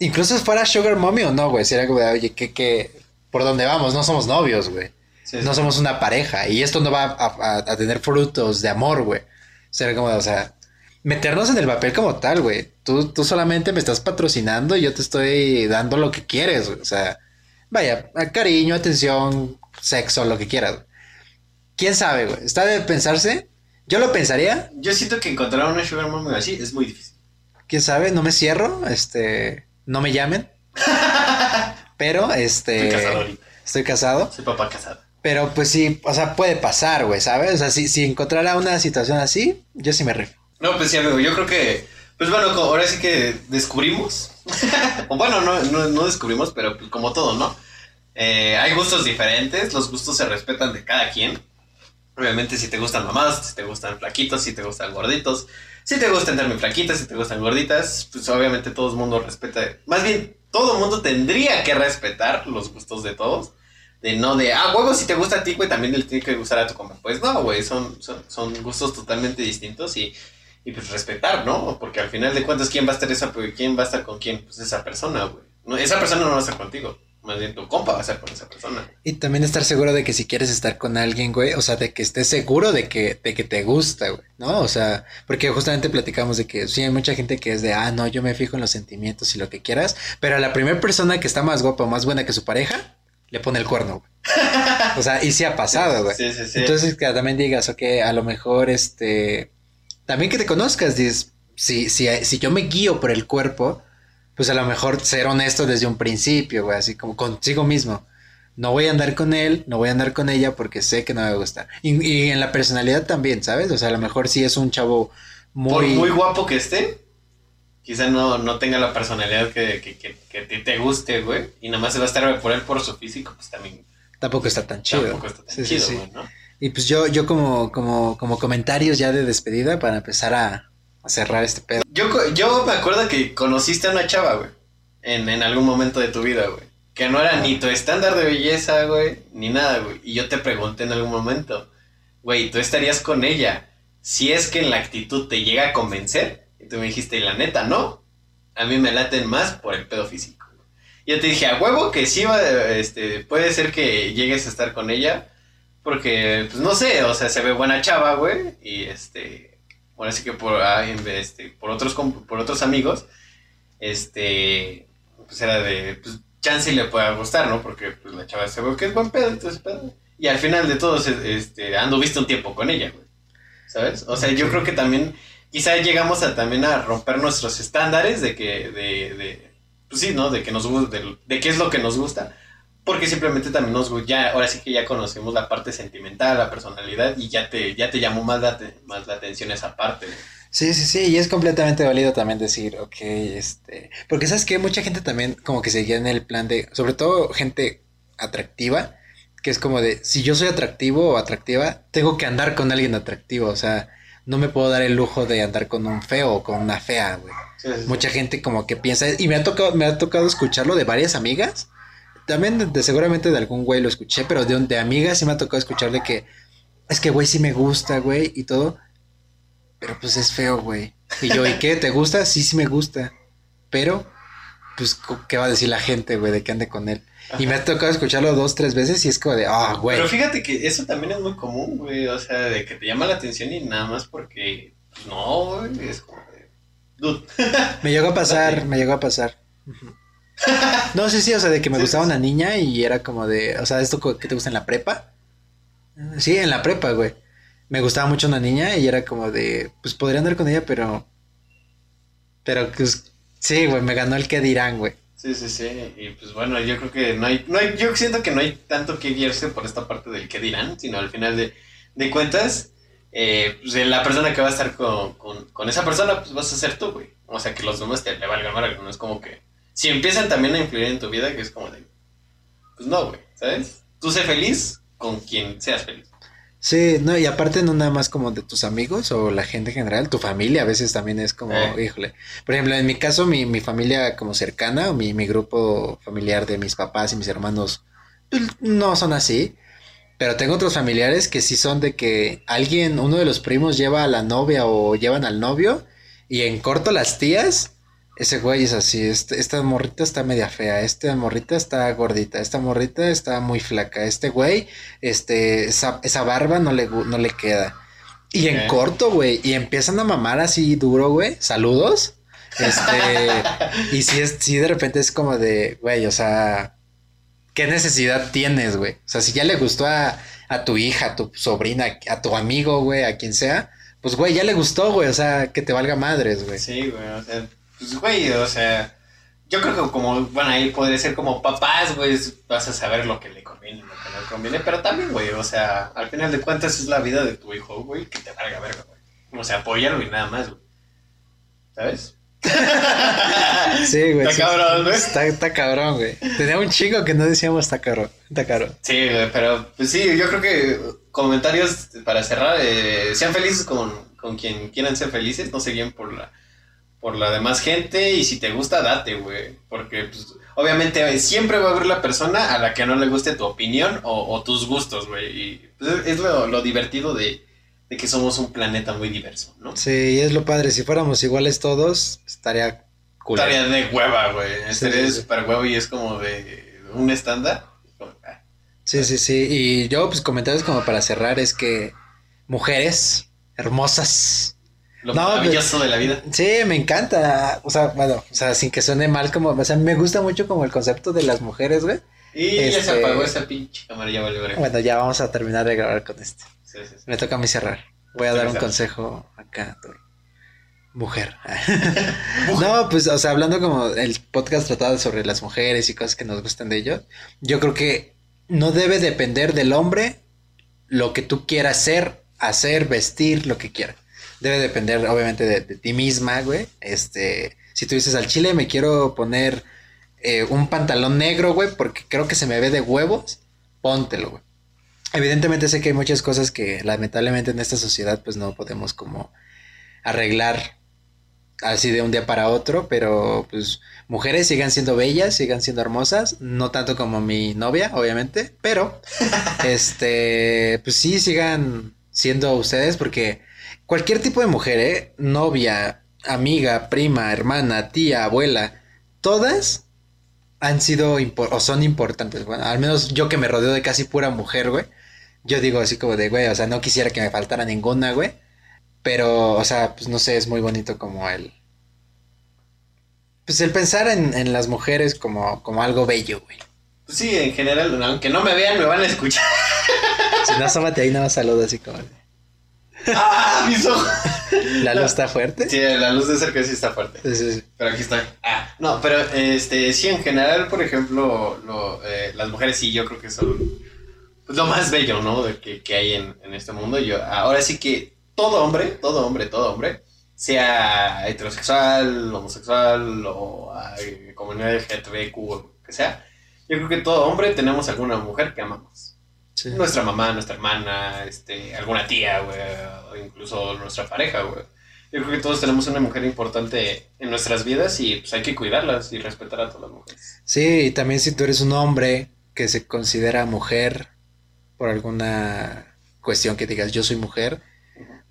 incluso si fuera Sugar Mommy o no, güey, sería como de, oye, ¿qué, qué, por dónde vamos? No somos novios, güey. Sí, No sí. somos una pareja y esto no va a, a- a tener frutos de amor, güey. Sería como, o sea, meternos en el papel como tal, güey. Tú, tú solamente me estás patrocinando y yo te estoy dando lo que quieres, güey. O sea, vaya, cariño, atención, sexo, lo que quieras. güey. ¿Quién sabe, güey? Está de pensarse. Yo lo pensaría. Yo siento que encontrar una Sugar Mommy así es muy difícil. ¿Quién sabe? No me cierro. Este, no me llamen. Pero, este... Estoy casado ahorita. Estoy casado. Soy papá casado. Pero pues sí, o sea, puede pasar, güey, ¿sabes? O sea, si, si encontrara una situación así, yo sí me rifo. No, pues sí, amigo, yo creo que, pues bueno, ahora sí que descubrimos, bueno, no, no, no descubrimos, pero pues como todo, ¿no? Eh, hay gustos diferentes, los gustos se respetan de cada quien. Obviamente si te gustan mamadas, si te gustan flaquitos, si te gustan gorditos, si te gustan también flaquitas, si te gustan gorditas, pues obviamente todo el mundo respeta, más bien todo el mundo tendría que respetar los gustos de todos. De no de, ah, huevo, si te gusta a ti, güey, también le tiene que gustar a tu compa. Pues no, güey, son, son, son gustos totalmente distintos y, y pues respetar, ¿no? Porque al final de cuentas, ¿quién va a estar esa, quién va a estar con quién? Pues esa persona, güey. No, esa persona no va a estar contigo. Más bien tu compa va a estar con esa persona. Y también estar seguro de que si quieres estar con alguien, güey, o sea, de que estés seguro de que, de que te gusta, güey, ¿no? O sea, porque justamente platicamos de que sí hay mucha gente que es de, ah, no, yo me fijo en los sentimientos y lo que quieras, pero a la primera persona que está más guapa o más buena que su pareja, le pone el cuerno, güey. O sea, y sí ha pasado, güey. Sí, sí, sí. Entonces que también digas, ok, a lo mejor este, también que te conozcas, dices, si, si, si yo me guío por el cuerpo, pues a lo mejor ser honesto desde un principio, güey, así como consigo mismo. No voy a andar con él, no voy a andar con ella porque sé que no me gusta. Y, y en la personalidad también, ¿sabes? O sea, a lo mejor sí es un chavo Por muy... muy guapo que esté, quizá no, no tenga la personalidad que, que, que, que te, te guste, güey. Y nada más se va a estar por él por su físico, pues también Tampoco está tan chido. tampoco está tan Sí, chido, sí. güey, ¿no? Y pues yo, yo como, como, como comentarios ya de despedida para empezar a, a cerrar este pedo. Yo, yo me acuerdo que conociste a una chava, güey. En, en algún momento de tu vida, güey. Que no era ni tu estándar de belleza, güey. Ni nada, güey. Y yo te pregunté en algún momento, güey, ¿tú estarías con ella si es que en la actitud te llega a convencer? Y tú me dijiste, la neta, no. A mí me laten más por el pedo físico. Yo te dije, a huevo que sí, va, este, puede ser que llegues a estar con ella. Porque, pues no sé, o sea, se ve buena chava, güey. Y este, bueno, así que por, este, por, otros, por otros amigos, este, pues era de, pues chance le pueda gustar, ¿no? Porque pues la chava se ve que es buen pedo, entonces pedo. Y al final de todo, este, anduviste un tiempo con ella, güey. ¿Sabes? O sea, yo creo que también, quizá llegamos a también a romper nuestros estándares de que, de, de pues sí, ¿no? De que nos gusta, de, de qué es lo que nos gusta. Porque simplemente también nos gu- ya, ahora sí que ya conocemos la parte sentimental, la personalidad, y ya te, ya te llamó más la, más la atención esa parte. Sí, sí, sí, y es completamente válido también decir, ok, este, porque sabes que mucha gente también como que seguía en el plan de, sobre todo gente atractiva, que es como de, si yo soy atractivo o atractiva, tengo que andar con alguien atractivo, o sea, no me puedo dar el lujo de andar con un feo o con una fea, güey. Sí, sí, sí. Mucha gente como que piensa, y me ha tocado, me ha tocado escucharlo de varias amigas, también de, de- seguramente de algún güey lo escuché, pero de, de amigas sí me ha tocado escuchar de que, es que güey sí me gusta, güey, y todo, pero pues es feo, güey. Y yo, ¿y qué? ¿Te gusta? Sí, sí me gusta, pero, pues, ¿qué va a decir la gente, güey, de que ande con él? Y me ha tocado escucharlo dos, tres veces y es como de, ah, güey. Pero fíjate que eso también es muy común, güey. O sea, de que te llama la atención y nada más porque. pues, no, güey. Es como de. Dude. Me llegó a pasar, me llegó a pasar. No, sí, sí, o sea, de que me Sí, gustaba sí, una niña y era como de, o sea, ¿esto qué te gusta en la prepa? Sí, en la prepa, güey. Me gustaba mucho una niña y era como de, pues podría andar con ella, pero, pero, pues, sí, güey, me ganó el que dirán, güey. Sí, sí, sí. Y pues bueno, yo creo que no hay, no hay. Yo siento que no hay tanto que guiarse por esta parte del que dirán, sino al final de, de cuentas, eh, pues, la persona que va a estar con, con, esa persona, pues vas a ser tú, güey. O sea, que los demás te le valgan madre, no es como que... Si empiezan también a influir en tu vida, que es como de... Pues no, güey, ¿sabes? Tú sé feliz con quien seas feliz. Sí, no, y aparte no nada más como de tus amigos o la gente en general, tu familia a veces también es como, Eh. híjole. Por ejemplo, en mi caso, mi, mi familia como cercana o mi, mi grupo familiar de mis papás y mis hermanos pues, no son así. Pero tengo otros familiares que sí son de que alguien, uno de los primos lleva a la novia o llevan al novio y en corto las tías, ese güey es así, este- esta morrita está media fea, esta morrita está gordita, esta morrita está muy flaca, este güey, este, esa, esa barba no le, no le queda. Y en corto, güey, y empiezan a mamar así duro, güey, saludos. Este, y si es, si de repente es como de, güey, o sea, ¿qué necesidad tienes, güey? O sea, si ya le gustó a, a tu hija, a tu sobrina, a tu amigo, güey, a quien sea, pues, güey, ya le gustó, güey, o sea, que te valga madres, güey. Sí, güey, o sea, pues, güey, o sea, yo creo que como, bueno, ahí podría ser como papás, güey, vas a saber lo que le conviene y lo que no le conviene, pero también, güey, o sea, al final de cuentas es la vida de tu hijo, güey, que te valga verga, güey. O sea, apóyalo y nada más, güey. ¿Sabes? Sí, güey. Está sí, cabrón, güey. Está, está cabrón, güey. Tenía un chingo que no decíamos está cabrón, está cabrón. Sí, güey, pero pues sí, yo creo que comentarios para cerrar, eh, sean felices con, con quien quieran ser felices, no se guíen por la, por la demás gente y si te gusta, date, güey, porque pues, obviamente siempre va a haber la persona a la que no le guste tu opinión o, o tus gustos, güey, y pues, es lo, lo divertido de, de que somos un planeta muy diverso, ¿no? Sí, es lo padre. Si fuéramos iguales todos, estaría cool. Estaría de hueva, güey, estaría sí, sí. súper huevo y es como de un estándar. Sí, sí, sí. Y yo, pues, comentarios como para cerrar es que mujeres hermosas. Lo No, maravilloso de la vida. Sí, me encanta. O sea, bueno, o sea, sin que suene mal, como, o sea, me gusta mucho como el concepto de las mujeres, güey. Y ya se Este- apagó esa pinche cámara, ya valió verga. Bueno, ya vamos a terminar de grabar con este. Sí, sí, sí. Me toca a mí cerrar. Voy a dar un consejo acá, Thor. Mujer. no, pues, o sea, hablando como el podcast tratado sobre las mujeres y cosas que nos gustan de ellos, yo creo que no debe depender del hombre lo que tú quieras ser, hacer, vestir, lo que quieras. Debe depender, obviamente, de, de ti misma, güey. Este, si tú dices al chile, me quiero poner eh, un pantalón negro, güey, porque creo que se me ve de huevos, póntelo, güey. Evidentemente sé que hay muchas cosas que lamentablemente en esta sociedad pues no podemos como arreglar así de un día para otro, pero pues mujeres sigan siendo bellas, sigan siendo hermosas, no tanto como mi novia, obviamente, pero este, pues sí sigan siendo ustedes porque cualquier tipo de mujer, ¿eh? novia, amiga, prima, hermana, tía, abuela, todas han sido o son importantes. Bueno, al menos yo que me rodeo de casi pura mujer, güey. Yo digo así como de, güey, o sea, no quisiera que me faltara ninguna, güey. Pero, o sea, pues no sé, es muy bonito como el... Pues el pensar en, en las mujeres como, como algo bello, güey. Sí, en general, aunque no me vean, me van a escuchar. Si no, asómate ahí, nada más saluda así como... de, ¡Ah, mis ojos! La luz está fuerte. Sí, la luz de cerca sí está fuerte. Sí, sí, sí. Pero aquí está. Ah, no, pero este, sí, en general, por ejemplo, lo, eh, las mujeres sí, yo creo que son pues, lo más bello, ¿no? De que, que hay en, en este mundo. Yo, ahora sí que todo hombre, todo hombre, todo hombre, sea heterosexual, homosexual o comunidad LGTBQ o lo que sea, yo creo que todo hombre tenemos alguna mujer que amamos. Sí. Nuestra mamá, nuestra hermana, este, alguna tía, güey, o incluso nuestra pareja, güey. Yo creo que todos tenemos una mujer importante en nuestras vidas y pues hay que cuidarlas y respetar a todas las mujeres. Sí, y también si tú eres un hombre que se considera mujer por alguna cuestión que digas yo soy mujer,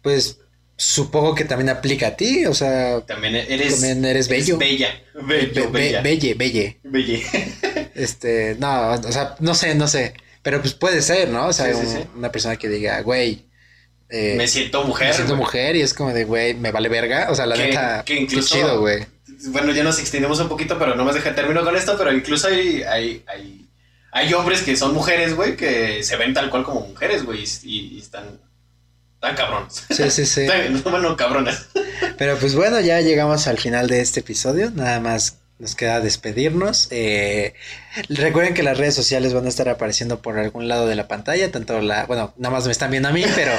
pues supongo que también aplica a ti, o sea, También eres, También eres bello. bella. Bello, be- bella. belle, belle. Belle. Este, no, o sea, no sé, no sé, pero pues puede ser, ¿no? O sea, Sí, sí, un- sí. una persona que diga, güey, eh, Me siento mujer. me siento güey. mujer y es como de, güey, me vale verga, o sea, la Que- neta, que qué chido, güey. Bueno, ya nos extendimos un poquito, pero no me deja termino con esto, pero incluso hay, hay, hay, hay hombres que son mujeres, güey, que se ven tal cual como mujeres, güey, y, y están tan cabrones. Sí, sí, sí. Tan- bueno, cabronas. Pero pues bueno, ya llegamos al final de este episodio. Nada más Nos queda despedirnos. Eh, recuerden que las redes sociales van a estar apareciendo por algún lado de la pantalla, tanto la, bueno, nada más me están viendo a mí, pero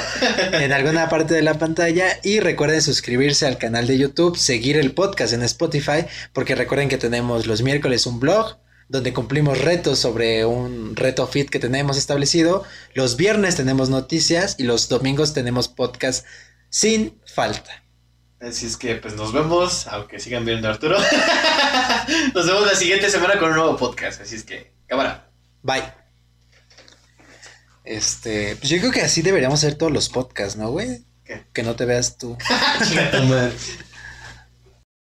en alguna parte de la pantalla. Y recuerden suscribirse al canal de YouTube, seguir el podcast en Spotify, porque recuerden que tenemos los miércoles un blog donde cumplimos retos sobre un reto fit que tenemos establecido. Los viernes tenemos noticias y los domingos tenemos podcast sin falta. Así es que pues nos vemos, aunque sigan viendo a Arturo. nos vemos la siguiente semana con un nuevo podcast. Así es que, cámara. Bye. Este, pues yo creo que así deberíamos hacer todos los podcasts, ¿no, güey? ¿Qué? Que no te veas tú. Chinga tu madre.